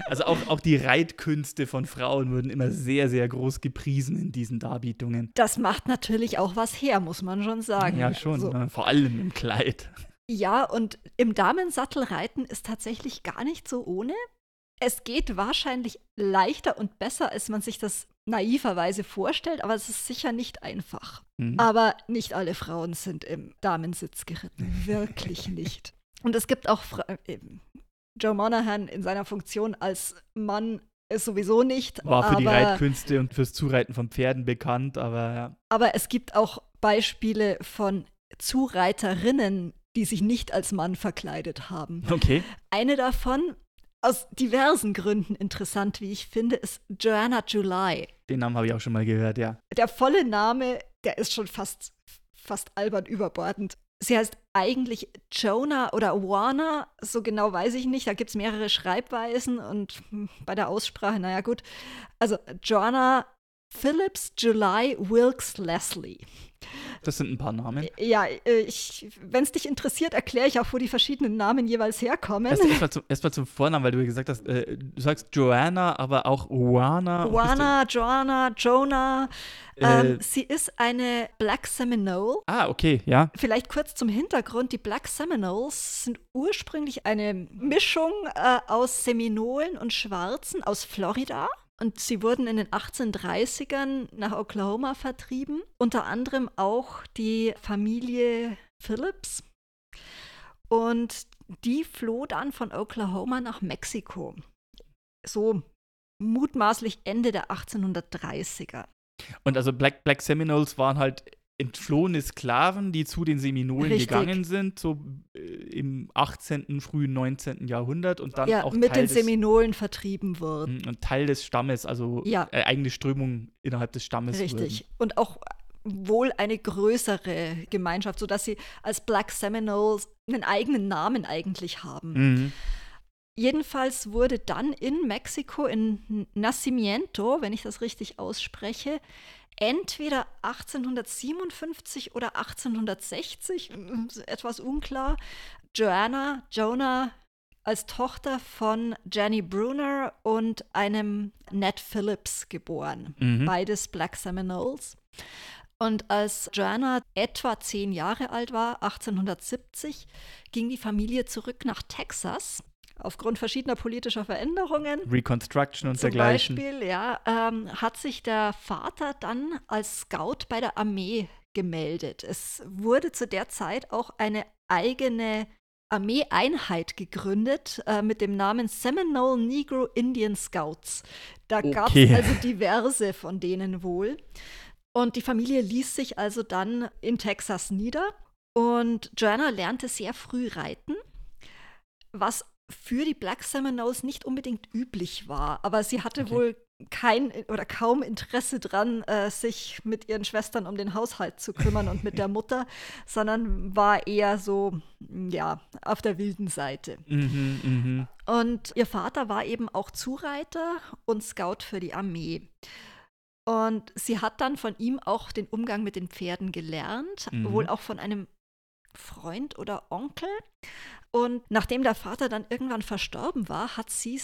Also auch, auch die Reitkünste von Frauen wurden immer sehr, sehr groß gepriesen in diesen Darbietungen. Das macht natürlich auch was her, muss man schon sagen. Ja, schon. So. ne? Vor allem im Kleid. Ja, und im Damensattelreiten ist tatsächlich gar nicht so ohne. Es geht wahrscheinlich leichter und besser, als man sich das naiverweise vorstellt, aber es ist sicher nicht einfach. Hm. Aber nicht alle Frauen sind im Damensitz geritten. Wirklich nicht. Und es gibt auch Fra eben, Joe Monahan in seiner Funktion als Mann ist sowieso nicht. War für aber, die Reitkünste und fürs Zureiten von Pferden bekannt, aber ja. aber es gibt auch Beispiele von Zureiterinnen, die sich nicht als Mann verkleidet haben. Okay. Eine davon, aus diversen Gründen interessant, wie ich finde, ist Joanna July. Den Namen habe ich auch schon mal gehört, ja. Der volle Name, der ist schon fast, fast albern überbordend. Sie heißt eigentlich Jonah oder Warner, so genau weiß ich nicht. Da gibt es mehrere Schreibweisen und hm, bei der Aussprache, naja gut. Also Joanna Phillips July Wilkes Leslie. Das sind ein paar Namen. Ja, äh, wenn es dich interessiert, erkläre ich auch, wo die verschiedenen Namen jeweils herkommen. Erstmal erst, zum, erst zum Vornamen, weil du gesagt hast, äh, du sagst Joanna, aber auch Oana. Oana, Joanna, Jonah. Äh, ähm, sie ist eine Black Seminole. Ah, okay, ja. Vielleicht kurz zum Hintergrund. Die Black Seminoles sind ursprünglich eine Mischung äh, aus Seminolen und Schwarzen aus Florida. Und sie wurden in den 1830ern nach Oklahoma vertrieben, unter anderem auch die Familie Phillips. Und die floh dann von Oklahoma nach Mexiko. So mutmaßlich Ende der 1830er. Und also Black, Black Seminoles waren halt entflohene Sklaven, die zu den Seminolen Richtig. gegangen sind, so äh, im 18., frühen 19. Jahrhundert und dann ja, auch mit Teil den Seminolen vertrieben wurden. Mhm, und Teil des Stammes, also ja. äh, eigene Strömung innerhalb des Stammes. Richtig. Wurden. Und auch wohl eine größere Gemeinschaft, sodass sie als Black Seminoles einen eigenen Namen eigentlich haben. Mhm. Jedenfalls wurde dann in Mexiko, in Nacimiento, wenn ich das richtig ausspreche, entweder 1857 oder 1860, etwas unklar, Joanna, Jonah als Tochter von Jenny Bruner und einem Ned Phillips geboren. Mhm. Beides Black Seminoles. Und als Joanna etwa zehn Jahre alt war, 1870, ging die Familie zurück nach Texas aufgrund verschiedener politischer Veränderungen. Reconstruction und zum dergleichen. Beispiel, ja, ähm, hat sich der Vater dann als Scout bei der Armee gemeldet. Es wurde zu der Zeit auch eine eigene Armeeeinheit gegründet äh, mit dem Namen Seminole Negro Indian Scouts. Da okay. gab es also diverse von denen wohl. Und die Familie ließ sich also dann in Texas nieder. Und Joanna lernte sehr früh reiten, was für die Black Seminoles nicht unbedingt üblich war. Aber sie hatte okay. wohl kein oder kaum Interesse dran, äh, sich mit ihren Schwestern um den Haushalt zu kümmern und mit der Mutter, sondern war eher so, ja, auf der wilden Seite. Mhm, mh. Und ihr Vater war eben auch Zureiter und Scout für die Armee. Und sie hat dann von ihm auch den Umgang mit den Pferden gelernt, mhm. wohl auch von einem Freund oder Onkel. Und nachdem der Vater dann irgendwann verstorben war, hat sie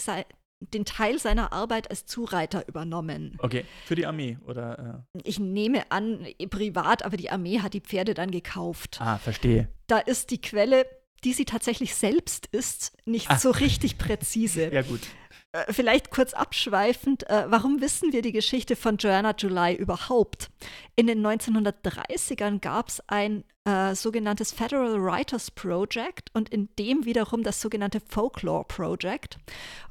den Teil seiner Arbeit als Zureiter übernommen. Okay, für die Armee oder? Äh? Ich nehme an, privat, aber die Armee hat die Pferde dann gekauft. Ah, verstehe. Da ist die Quelle, die sie tatsächlich selbst ist, nicht Ach. so richtig präzise. ja, gut. Äh, vielleicht kurz abschweifend, äh, warum wissen wir die Geschichte von Joanna July überhaupt? In den 1930ern gab es ein äh, sogenanntes Federal Writers Project und in dem wiederum das sogenannte Folklore Project.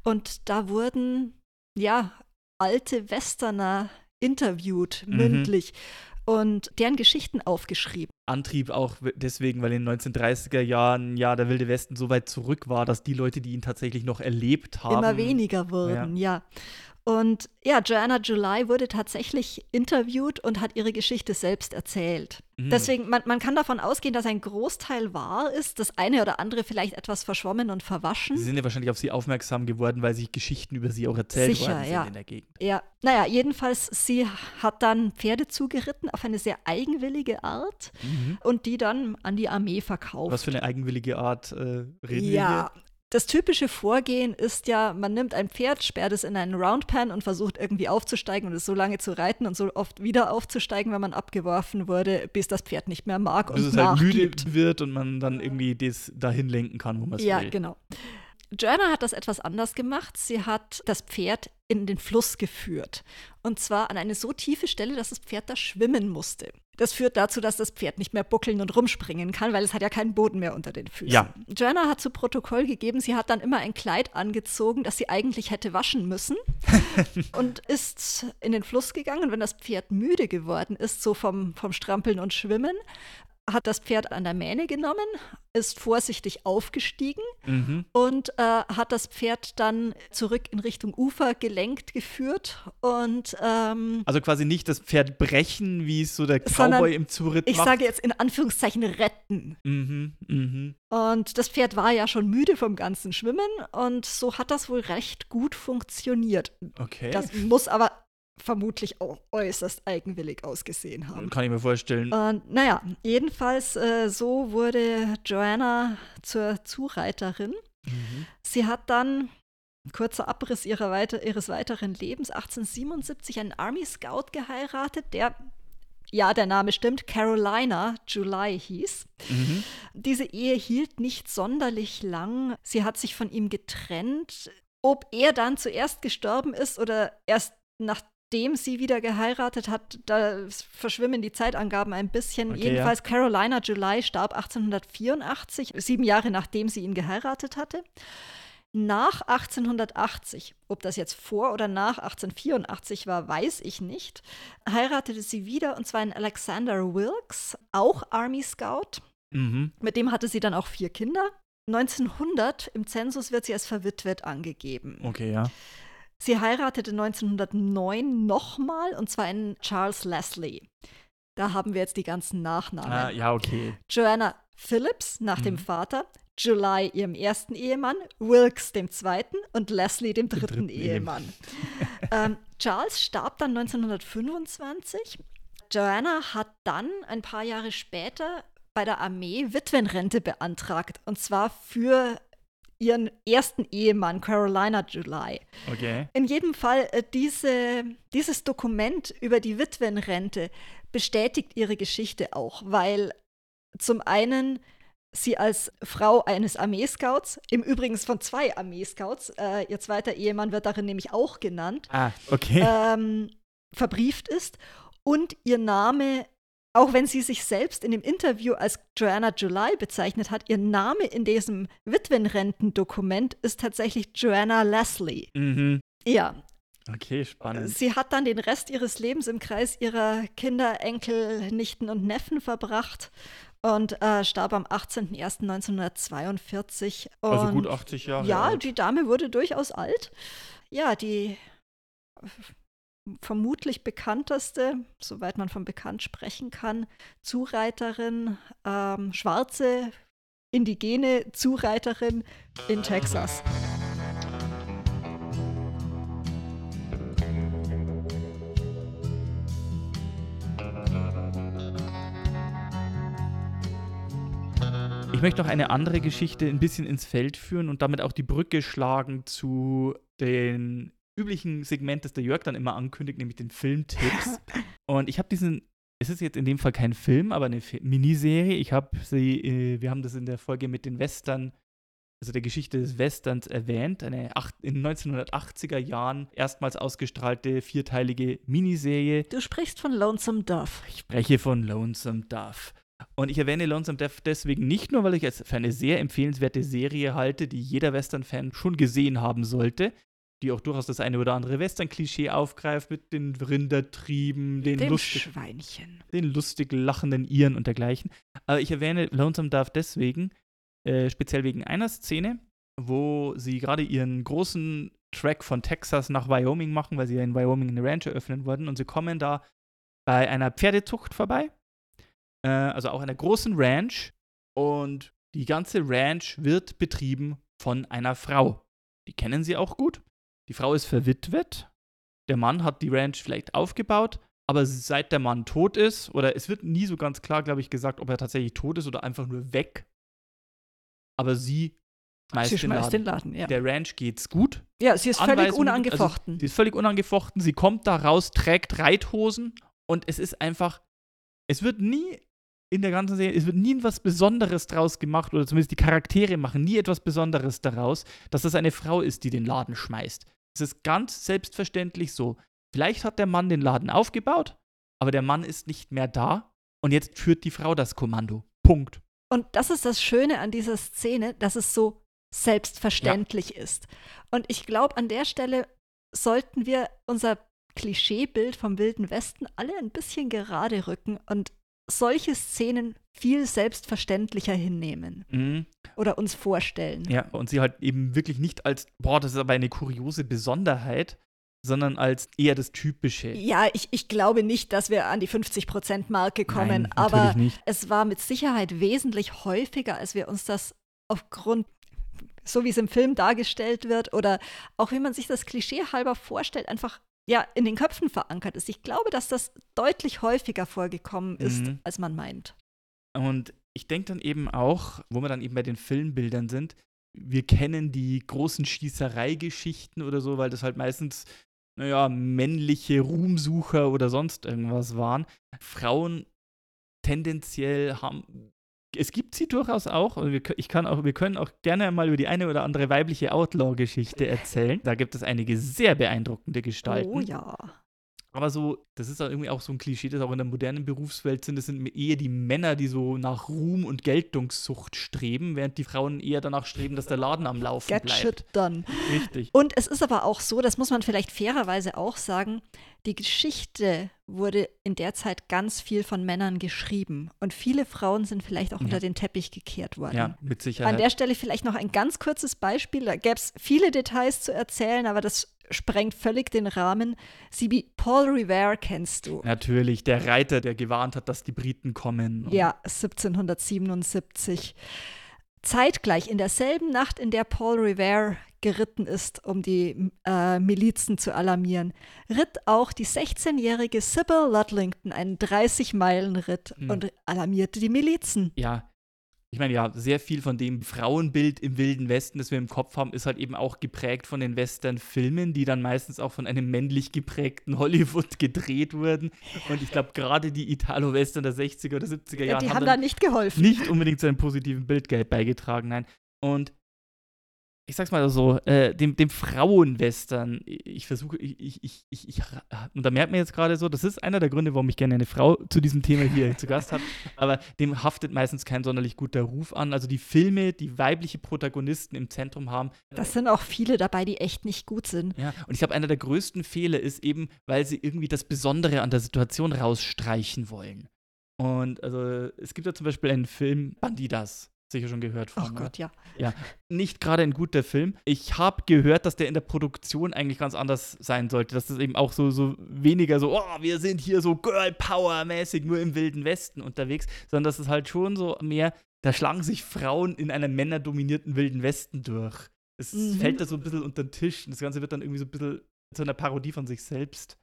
Und da wurden ja alte Westerner interviewt, mhm. Und deren Geschichten aufgeschrieben. Antrieb auch deswegen, weil in den 1930er Jahren ja der Wilde Westen so weit zurück war, dass die Leute, die ihn tatsächlich noch erlebt haben, immer weniger wurden, ja. ja. Und ja, Joanna July wurde tatsächlich interviewt und hat ihre Geschichte selbst erzählt. Mhm. Deswegen, man, man kann davon ausgehen, dass ein Großteil wahr ist, das eine oder andere vielleicht etwas verschwommen und verwaschen. Sie sind ja wahrscheinlich auf sie aufmerksam geworden, weil sich Geschichten über sie auch erzählt Sicher, worden sind ja. in der Gegend. Ja, naja, jedenfalls, sie hat dann Pferde zugeritten auf eine sehr eigenwillige Art mhm. und die dann an die Armee verkauft. Was für eine eigenwillige Art äh, reden ja, wir hier? Das typische Vorgehen ist ja, man nimmt ein Pferd, sperrt es in einen Roundpan und versucht irgendwie aufzusteigen und es so lange zu reiten und so oft wieder aufzusteigen, wenn man abgeworfen wurde, bis das Pferd nicht mehr mag bis und es halt müde wird und man dann irgendwie das dahin lenken kann, wo man es ja, will. Ja, genau. Joanna hat das etwas anders gemacht. Sie hat das Pferd in den Fluss geführt. Und zwar an eine so tiefe Stelle, dass das Pferd da schwimmen musste. Das führt dazu, dass das Pferd nicht mehr buckeln und rumspringen kann, weil es hat ja keinen Boden mehr unter den Füßen. Ja. Joanna hat zu Protokoll gegeben, sie hat dann immer ein Kleid angezogen, das sie eigentlich hätte waschen müssen und ist in den Fluss gegangen. Wenn das Pferd müde geworden ist, so vom, vom Strampeln und Schwimmen, hat das Pferd an der Mähne genommen, ist vorsichtig aufgestiegen mhm. und äh, hat das Pferd dann zurück in Richtung Ufer gelenkt geführt und ähm, also quasi nicht das Pferd brechen, wie es so der Cowboy im Zuritt macht. Ich sage jetzt in Anführungszeichen retten. Mhm, mh. Und das Pferd war ja schon müde vom ganzen Schwimmen und so hat das wohl recht gut funktioniert. Okay. Das muss aber vermutlich auch äußerst eigenwillig ausgesehen haben. Kann ich mir vorstellen. Und naja, jedenfalls äh, so wurde Joanna zur Zureiterin. Mhm. Sie hat dann, kurzer Abriss ihrer weiter, ihres weiteren Lebens, 1877 einen Army Scout geheiratet, der, ja, der Name stimmt, Carolina July hieß. Mhm. Diese Ehe hielt nicht sonderlich lang. Sie hat sich von ihm getrennt. Ob er dann zuerst gestorben ist oder erst nachdem sie wieder geheiratet hat, da verschwimmen die Zeitangaben ein bisschen. Okay, Jedenfalls Carolina July starb 1884, sieben Jahre nachdem sie ihn geheiratet hatte. Nach 1880, ob das jetzt vor oder nach 1884 war, weiß ich nicht, heiratete sie wieder und zwar einen Alexander Wilkes, auch Army Scout. Mhm. Mit dem hatte sie dann auch vier Kinder. 1900 im Zensus wird sie als verwitwet angegeben. Okay, ja. Sie heiratete 1909 nochmal und zwar einen Charles Leslie. Da haben wir jetzt die ganzen Nachnamen. Ah, ja, okay. Joanna Phillips nach dem Mhm. Vater, July ihrem ersten Ehemann, Wilkes dem zweiten und Leslie dem dritten, dritten Ehemann. ähm, Charles starb dann 1925. Joanna hat dann ein paar Jahre später bei der Armee Witwenrente beantragt und zwar für ihren ersten Ehemann Carolina July. Okay. In jedem Fall, äh, diese, dieses Dokument über die Witwenrente bestätigt ihre Geschichte auch, weil zum einen sie als Frau eines Armeescouts, im Übrigen von zwei Armeescouts, äh, ihr zweiter Ehemann wird darin nämlich auch genannt, Ah, okay. ähm, verbrieft ist und ihr Name, auch wenn sie sich selbst in dem Interview als Joanna July bezeichnet hat, ihr Name in diesem Witwenrentendokument ist tatsächlich Joanna Leslie. mhm. Ja, Okay, spannend. Sie hat dann den Rest ihres Lebens im Kreis ihrer Kinder, Enkel, Nichten und Neffen verbracht und äh, starb am 18.01.1942. Also gut 80 Jahre. Ja, alt. die Dame wurde durchaus alt. Ja, die vermutlich bekannteste, soweit man von bekannt sprechen kann, Zureiterin, ähm, schwarze, indigene Zureiterin in Texas. Ich möchte noch eine andere Geschichte ein bisschen ins Feld führen und damit auch die Brücke schlagen zu den üblichen Segment, das der Jörg dann immer ankündigt, nämlich den Filmtipps. und ich habe diesen, es ist jetzt in dem Fall kein Film, aber eine Miniserie. Ich habe sie, äh, wir haben das in der Folge mit den Western, also der Geschichte des Westerns erwähnt, eine acht, in 1980er Jahren erstmals ausgestrahlte vierteilige Miniserie. Du sprichst von Lonesome Dove. Ich spreche von Lonesome Dove. Und ich erwähne Lonesome Dove deswegen nicht nur, weil ich es für eine sehr empfehlenswerte Serie halte, die jeder Western-Fan schon gesehen haben sollte, die auch durchaus das eine oder andere Western-Klischee aufgreift mit den Rindertrieben, den, Dem lustig, Schweinchen. den lustig lachenden Iren und dergleichen. Aber ich erwähne Lonesome Dove deswegen, äh, speziell wegen einer Szene, wo sie gerade ihren großen Track von Texas nach Wyoming machen, weil sie ja in Wyoming eine Ranch eröffnen wollten und sie kommen da bei einer Pferdezucht vorbei, äh, also auch einer großen Ranch und die ganze Ranch wird betrieben von einer Frau. Die kennen sie auch gut. Die Frau ist verwitwet. Der Mann hat die Ranch vielleicht aufgebaut, aber seit der Mann tot ist, oder es wird nie so ganz klar, glaube ich, gesagt, ob er tatsächlich tot ist oder einfach nur weg. Aber sie schmeißt, Sie den, schmeißt Laden. den Laden, ja. Der Ranch geht's gut. Ja, sie ist völlig Anweisungen, unangefochten. Also, sie ist völlig unangefochten. Sie kommt da raus, trägt Reithosen und es ist einfach, es wird nie in der ganzen Serie, es wird nie was Besonderes draus gemacht oder zumindest die Charaktere machen nie etwas Besonderes daraus, dass das eine Frau ist, die den Laden schmeißt. Es ist ganz selbstverständlich so. Vielleicht hat der Mann den Laden aufgebaut, aber der Mann ist nicht mehr da und jetzt führt die Frau das Kommando. Punkt. Und das ist das Schöne an dieser Szene, dass es so selbstverständlich ist. Und ich glaube, an der Stelle sollten wir unser Klischeebild vom Wilden Westen alle ein bisschen gerade rücken und solche Szenen viel selbstverständlicher hinnehmen Mhm. oder uns vorstellen. Ja, und sie halt eben wirklich nicht als, boah, das ist aber eine kuriose Besonderheit, sondern als eher das Typische. Ja, ich, ich glaube nicht, dass wir an die 50%-Marke kommen, Nein, aber nicht. es war mit Sicherheit wesentlich häufiger, als wir uns das aufgrund, so wie es im Film dargestellt wird, oder auch wie man sich das Klischee halber vorstellt, einfach ja in den Köpfen verankert ist. Ich glaube, dass das deutlich häufiger vorgekommen ist, Mhm. als man meint. Und ich denke dann eben auch, wo wir dann eben bei den Filmbildern sind, wir kennen die großen Schießereigeschichten oder so, weil das halt meistens, naja, männliche Ruhmsucher oder sonst irgendwas waren. Frauen tendenziell haben. Es gibt sie durchaus auch. Und wir, ich kann auch, wir können auch gerne mal über die eine oder andere weibliche Outlaw-Geschichte erzählen. Da gibt es einige sehr beeindruckende Gestalten. Oh ja. Aber so, das ist dann irgendwie auch so ein Klischee, das auch in der modernen Berufswelt sind. Das sind eher die Männer, die so nach Ruhm und Geltungssucht streben, während die Frauen eher danach streben, dass der Laden am Laufen Get bleibt. shit done. Richtig. Und es ist aber auch so, das muss man vielleicht fairerweise auch sagen, die Geschichte wurde in der Zeit ganz viel von Männern geschrieben. Und viele Frauen sind vielleicht auch Ja. unter den Teppich gekehrt worden. Ja, mit Sicherheit. An der Stelle vielleicht noch ein ganz kurzes Beispiel. Da gäbe es viele Details zu erzählen, aber das sprengt völlig den Rahmen. Sibi, Paul Revere kennst du. Natürlich, der Reiter, der gewarnt hat, dass die Briten kommen. Ja, 1777. Zeitgleich in derselben Nacht, in der Paul Revere geritten ist, um die äh, Milizen zu alarmieren, ritt auch die 16-jährige Sybil Ludlington einen 30-Meilen-Ritt Mhm. und alarmierte die Milizen. Ja, ich meine, ja, sehr viel von dem Frauenbild im Wilden Westen, das wir im Kopf haben, ist halt eben auch geprägt von den Western-Filmen, die dann meistens auch von einem männlich geprägten Hollywood gedreht wurden. Und ich glaube, gerade die Italo-Western der 60er oder 70er Jahre die haben haben da nicht geholfen. nicht unbedingt zu einem positiven Bildgeld beigetragen, nein. Und ich sag's mal so, äh, dem, dem Frauenwestern, ich versuche, ich, ich, ich, ich, und da merkt man jetzt gerade so, das ist einer der Gründe, warum ich gerne eine Frau zu diesem Thema hier zu Gast habe, aber dem haftet meistens kein sonderlich guter Ruf an. Also die Filme, die weibliche Protagonisten im Zentrum haben, Das sind auch viele dabei, die echt nicht gut sind. ja, und ich glaube, einer der größten Fehler ist eben, weil sie irgendwie das Besondere an der Situation rausstreichen wollen. Und also, es gibt ja zum Beispiel einen Film, Bandidas. Sicher schon gehört von. Oder? Gott, ja. Nicht gerade ein guter Film. Ich habe gehört, dass der in der Produktion eigentlich ganz anders sein sollte. Dass das eben auch so, so weniger so, oh, wir sind hier so Girl Power-mäßig nur im Wilden Westen unterwegs, sondern dass es halt schon so mehr, da schlagen sich Frauen in einer männerdominierten Wilden Westen durch. Es Mhm. fällt da so ein bisschen unter den Tisch. Und das Ganze wird dann irgendwie so ein bisschen zu einer Parodie von sich selbst.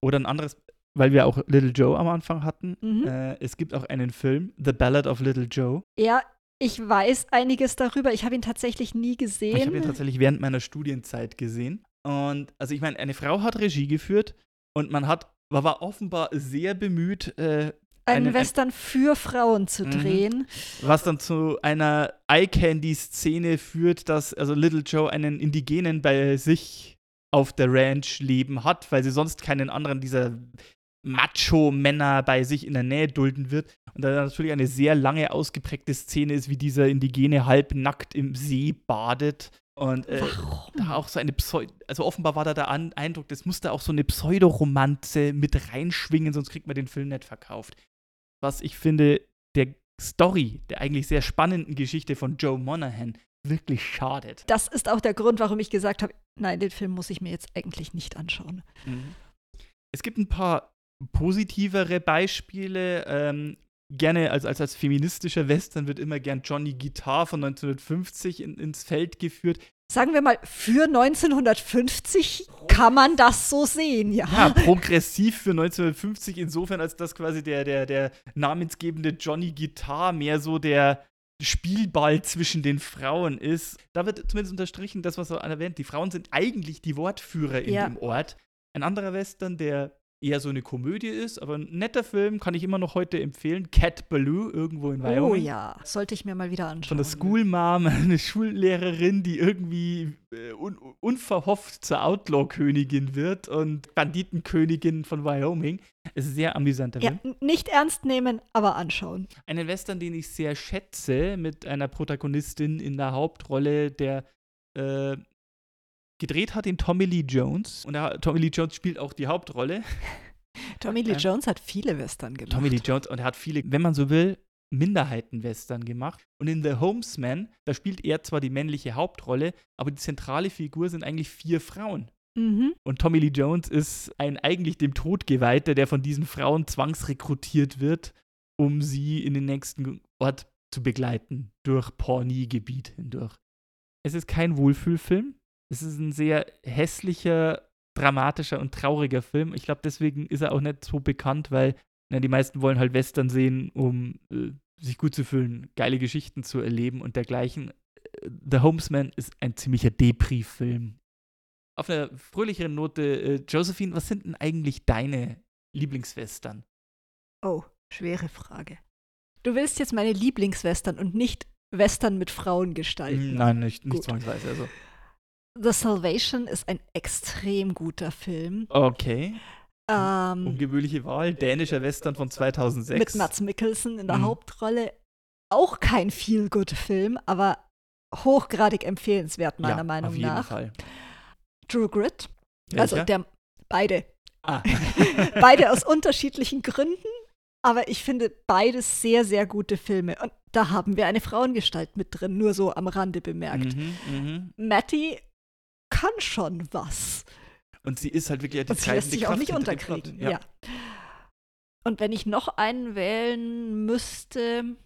Oder ein anderes, weil wir auch Little Joe am Anfang hatten. Mhm. Äh, es gibt auch einen Film, The Ballad of Little Joe. Ja, ich weiß einiges darüber. Ich habe ihn tatsächlich nie Ich habe ihn gesehen. tatsächlich während meiner Studienzeit gesehen. Und also ich meine, eine Frau hat Regie geführt und man hat, war, war offenbar sehr bemüht, äh, einen einen- Western für Frauen zu Mhm. drehen. was dann zu einer Eye-Candy-Szene führt, dass also Little Joe einen Indigenen bei sich auf der Ranch leben hat, weil sie sonst keinen anderen dieser Macho-Männer bei sich in der Nähe dulden wird. Und da natürlich eine sehr lange ausgeprägte Szene ist, wie dieser Indigene halbnackt im See badet. Und äh, da auch so eine Pseudo, also offenbar war da der An Eindruck, das musste auch so eine Pseudoromanze mit reinschwingen, sonst kriegt man den Film nicht verkauft. Was ich finde, der Story, der eigentlich sehr spannenden Geschichte von Joe Monahan wirklich schadet. Das ist auch der Grund, warum ich gesagt habe, nein, den Film muss ich mir jetzt eigentlich nicht anschauen. Es gibt ein paar positivere Beispiele. Ähm, gerne als, als, als feministischer Western wird immer gern Johnny Guitar von 1950 in, ins Feld geführt. Sagen wir mal, für 1950 kann man das so sehen, ja. Ja, progressiv für 1950 insofern, als dass quasi der, der, der namensgebende Johnny Guitar mehr so der Spielball zwischen den Frauen ist. Da wird zumindest unterstrichen, das, was er erwähnt, die Frauen sind eigentlich die Wortführer in Ja. dem Ort. Ein anderer Western, der eher so eine Komödie ist, aber ein netter Film, kann ich immer noch heute empfehlen. Cat Ballou, irgendwo in Wyoming. Oh ja, sollte ich mir mal wieder anschauen. Von der School Mom, eine Schullehrerin, die irgendwie äh, un unverhofft zur Outlaw-Königin wird und Banditenkönigin von Wyoming. Es ist ein sehr amüsanter Ja, Film. n- nicht ernst nehmen, aber anschauen. Einen Western, den ich sehr schätze, mit einer Protagonistin in der Hauptrolle, der äh, gedreht hat, den Tommy Lee Jones. Und der, Tommy Lee Jones spielt auch die Hauptrolle. Tommy Lee Ähm, Jones hat viele Western gemacht. Tommy Lee Jones und er hat viele, wenn man so will, Minderheiten-Western gemacht. Und in The Homesman, da spielt er zwar die männliche Hauptrolle, aber die zentrale Figur sind eigentlich vier Frauen. Mhm. Und Tommy Lee Jones ist ein eigentlich dem Tod geweihter, der von diesen Frauen zwangsrekrutiert wird, um sie in den nächsten Ort zu begleiten, durch Pawnee-Gebiet hindurch. Es ist kein Wohlfühlfilm. Es ist ein sehr hässlicher dramatischer und trauriger Film. Ich glaube, deswegen ist er auch nicht so bekannt, weil na, die meisten wollen halt Western sehen, um äh, sich gut zu fühlen, geile Geschichten zu erleben und dergleichen. Äh, The Homesman ist ein ziemlicher Depri-Film. Auf einer fröhlicheren Note, äh, Josephine, was sind denn eigentlich deine Lieblingswestern? Oh, schwere Frage. Du willst jetzt meine Lieblingswestern und nicht Western mit Frauen gestalten. Nein, nicht, nicht zwangsweise. Also. The Salvation ist ein extrem guter Film. Okay. Ähm, Ungewöhnliche Wahl. Dänischer Western von 2006. mit Mats Mikkelsen in der Mhm. Hauptrolle. Auch kein viel guter Film, aber hochgradig empfehlenswert, meiner ja, Meinung auf jeden nach. Fall. True Grit. Also Welcher? der beide. ah. beide aus unterschiedlichen Gründen, aber ich finde beides sehr, sehr gute Filme. Und da haben wir eine Frauengestalt mit drin, nur so am Rande bemerkt. mhm, mhm. Matty kann schon was. Und sie ist halt wirklich die Und sie lässt sich auch nicht unterkriegen. Plot. Ja. Und wenn ich noch einen wählen müsste,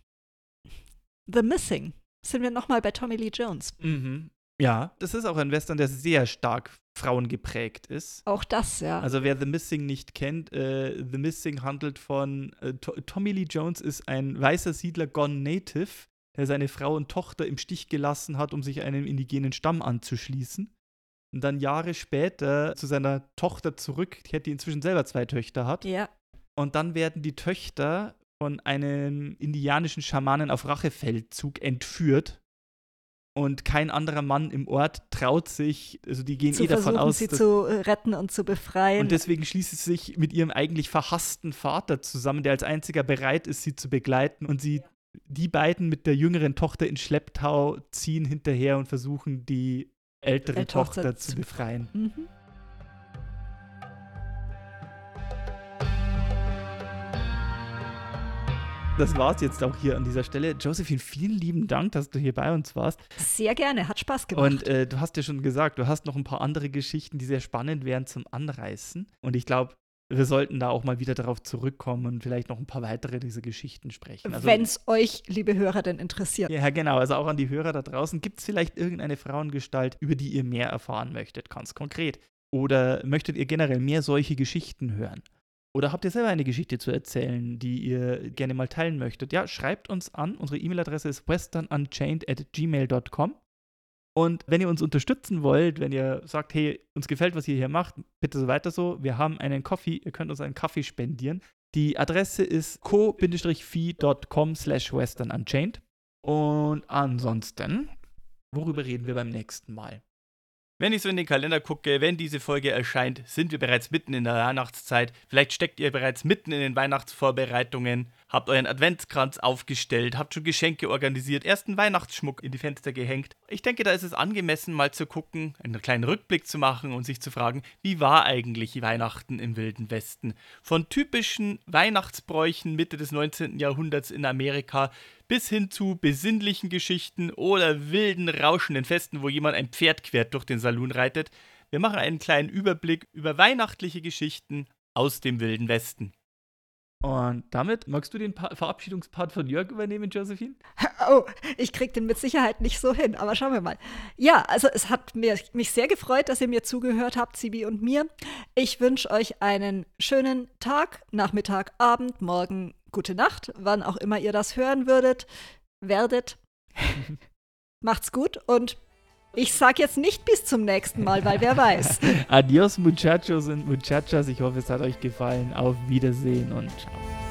The Missing, sind wir nochmal bei Tommy Lee Jones. Mhm. Ja, das ist auch ein Western, der sehr stark frauengeprägt ist. Auch das, ja. Also wer The Missing nicht kennt, äh, The Missing handelt von äh, To Tommy Lee Jones ist ein weißer Siedler Gone Native, der seine Frau und Tochter im Stich gelassen hat, um sich einem indigenen Stamm anzuschließen. Und dann Jahre später zu seiner Tochter zurückkehrt, die inzwischen selber zwei Töchter hat. ja. Und dann werden die Töchter von einem indianischen Schamanen auf Rachefeldzug entführt. Und kein anderer Mann im Ort traut sich, also die gehen Zu eh davon aus, sie zu retten und zu befreien. und deswegen schließt sie sich mit ihrem eigentlich verhassten Vater zusammen, der als einziger bereit ist, sie zu begleiten. Und sie, die beiden mit der jüngeren Tochter in Schlepptau ziehen hinterher und versuchen, die ältere Äh, Tochter Tochter zu- befreien. mhm. Das war's jetzt auch hier an dieser Stelle. Josephine, vielen lieben Dank, dass du hier bei uns warst. Sehr gerne, hat Spaß gemacht. Und äh, du hast ja schon gesagt, du hast noch ein paar andere Geschichten, die sehr spannend wären zum Anreißen. Und ich glaube, wir sollten da auch mal wieder darauf zurückkommen und vielleicht noch ein paar weitere dieser Geschichten sprechen. Also, Wenn es euch, liebe Hörer, denn interessiert. ja, genau. Also auch an die Hörer da draußen. Gibt es vielleicht irgendeine Frauengestalt, über die ihr mehr erfahren möchtet, ganz konkret? Oder möchtet ihr generell mehr solche Geschichten hören? Oder habt ihr selber eine Geschichte zu erzählen, die ihr gerne mal teilen möchtet? Ja, schreibt uns an. Unsere E-Mail-Adresse ist westernunchained at gmail.com. Und wenn ihr uns unterstützen wollt, wenn ihr sagt, hey, uns gefällt, was ihr hier macht, bitte so weiter so. Wir haben einen Coffee, ihr könnt uns einen Kaffee spendieren. Die Adresse ist co-fi.com slash westernunchained. Und ansonsten, worüber reden wir beim nächsten Mal? Wenn ich so in den Kalender gucke, wenn diese Folge erscheint, sind wir bereits mitten in der Weihnachtszeit. Vielleicht steckt ihr bereits mitten in den Weihnachtsvorbereitungen, habt euren Adventskranz aufgestellt, habt schon Geschenke organisiert, ersten Weihnachtsschmuck in die Fenster gehängt. Ich denke, da ist es angemessen, mal zu gucken, einen kleinen Rückblick zu machen und sich zu fragen, wie war eigentlich Weihnachten im Wilden Westen? Von typischen Weihnachtsbräuchen Mitte des 19. Jahrhunderts in Amerika bis hin zu besinnlichen Geschichten oder wilden, rauschenden Festen, wo jemand ein Pferd quert durch den Saloon reitet. Wir machen einen kleinen Überblick über weihnachtliche Geschichten aus dem Wilden Westen. Und damit magst du den pa Verabschiedungspart von Jörg übernehmen, Josephine? Oh, ich krieg den mit Sicherheit nicht so hin, aber schauen wir mal. Ja, also es hat mir, mich sehr gefreut, dass ihr mir zugehört habt, Sibi und mir. Ich wünsche euch einen schönen Tag, Nachmittag, Abend, Morgen, gute Nacht, wann auch immer ihr das hören würdet, werdet. Macht's gut und ich sag jetzt nicht bis zum nächsten Mal, weil wer weiß. Adios, Muchachos und Muchachas. Ich hoffe, es hat euch gefallen. Auf Wiedersehen und ciao.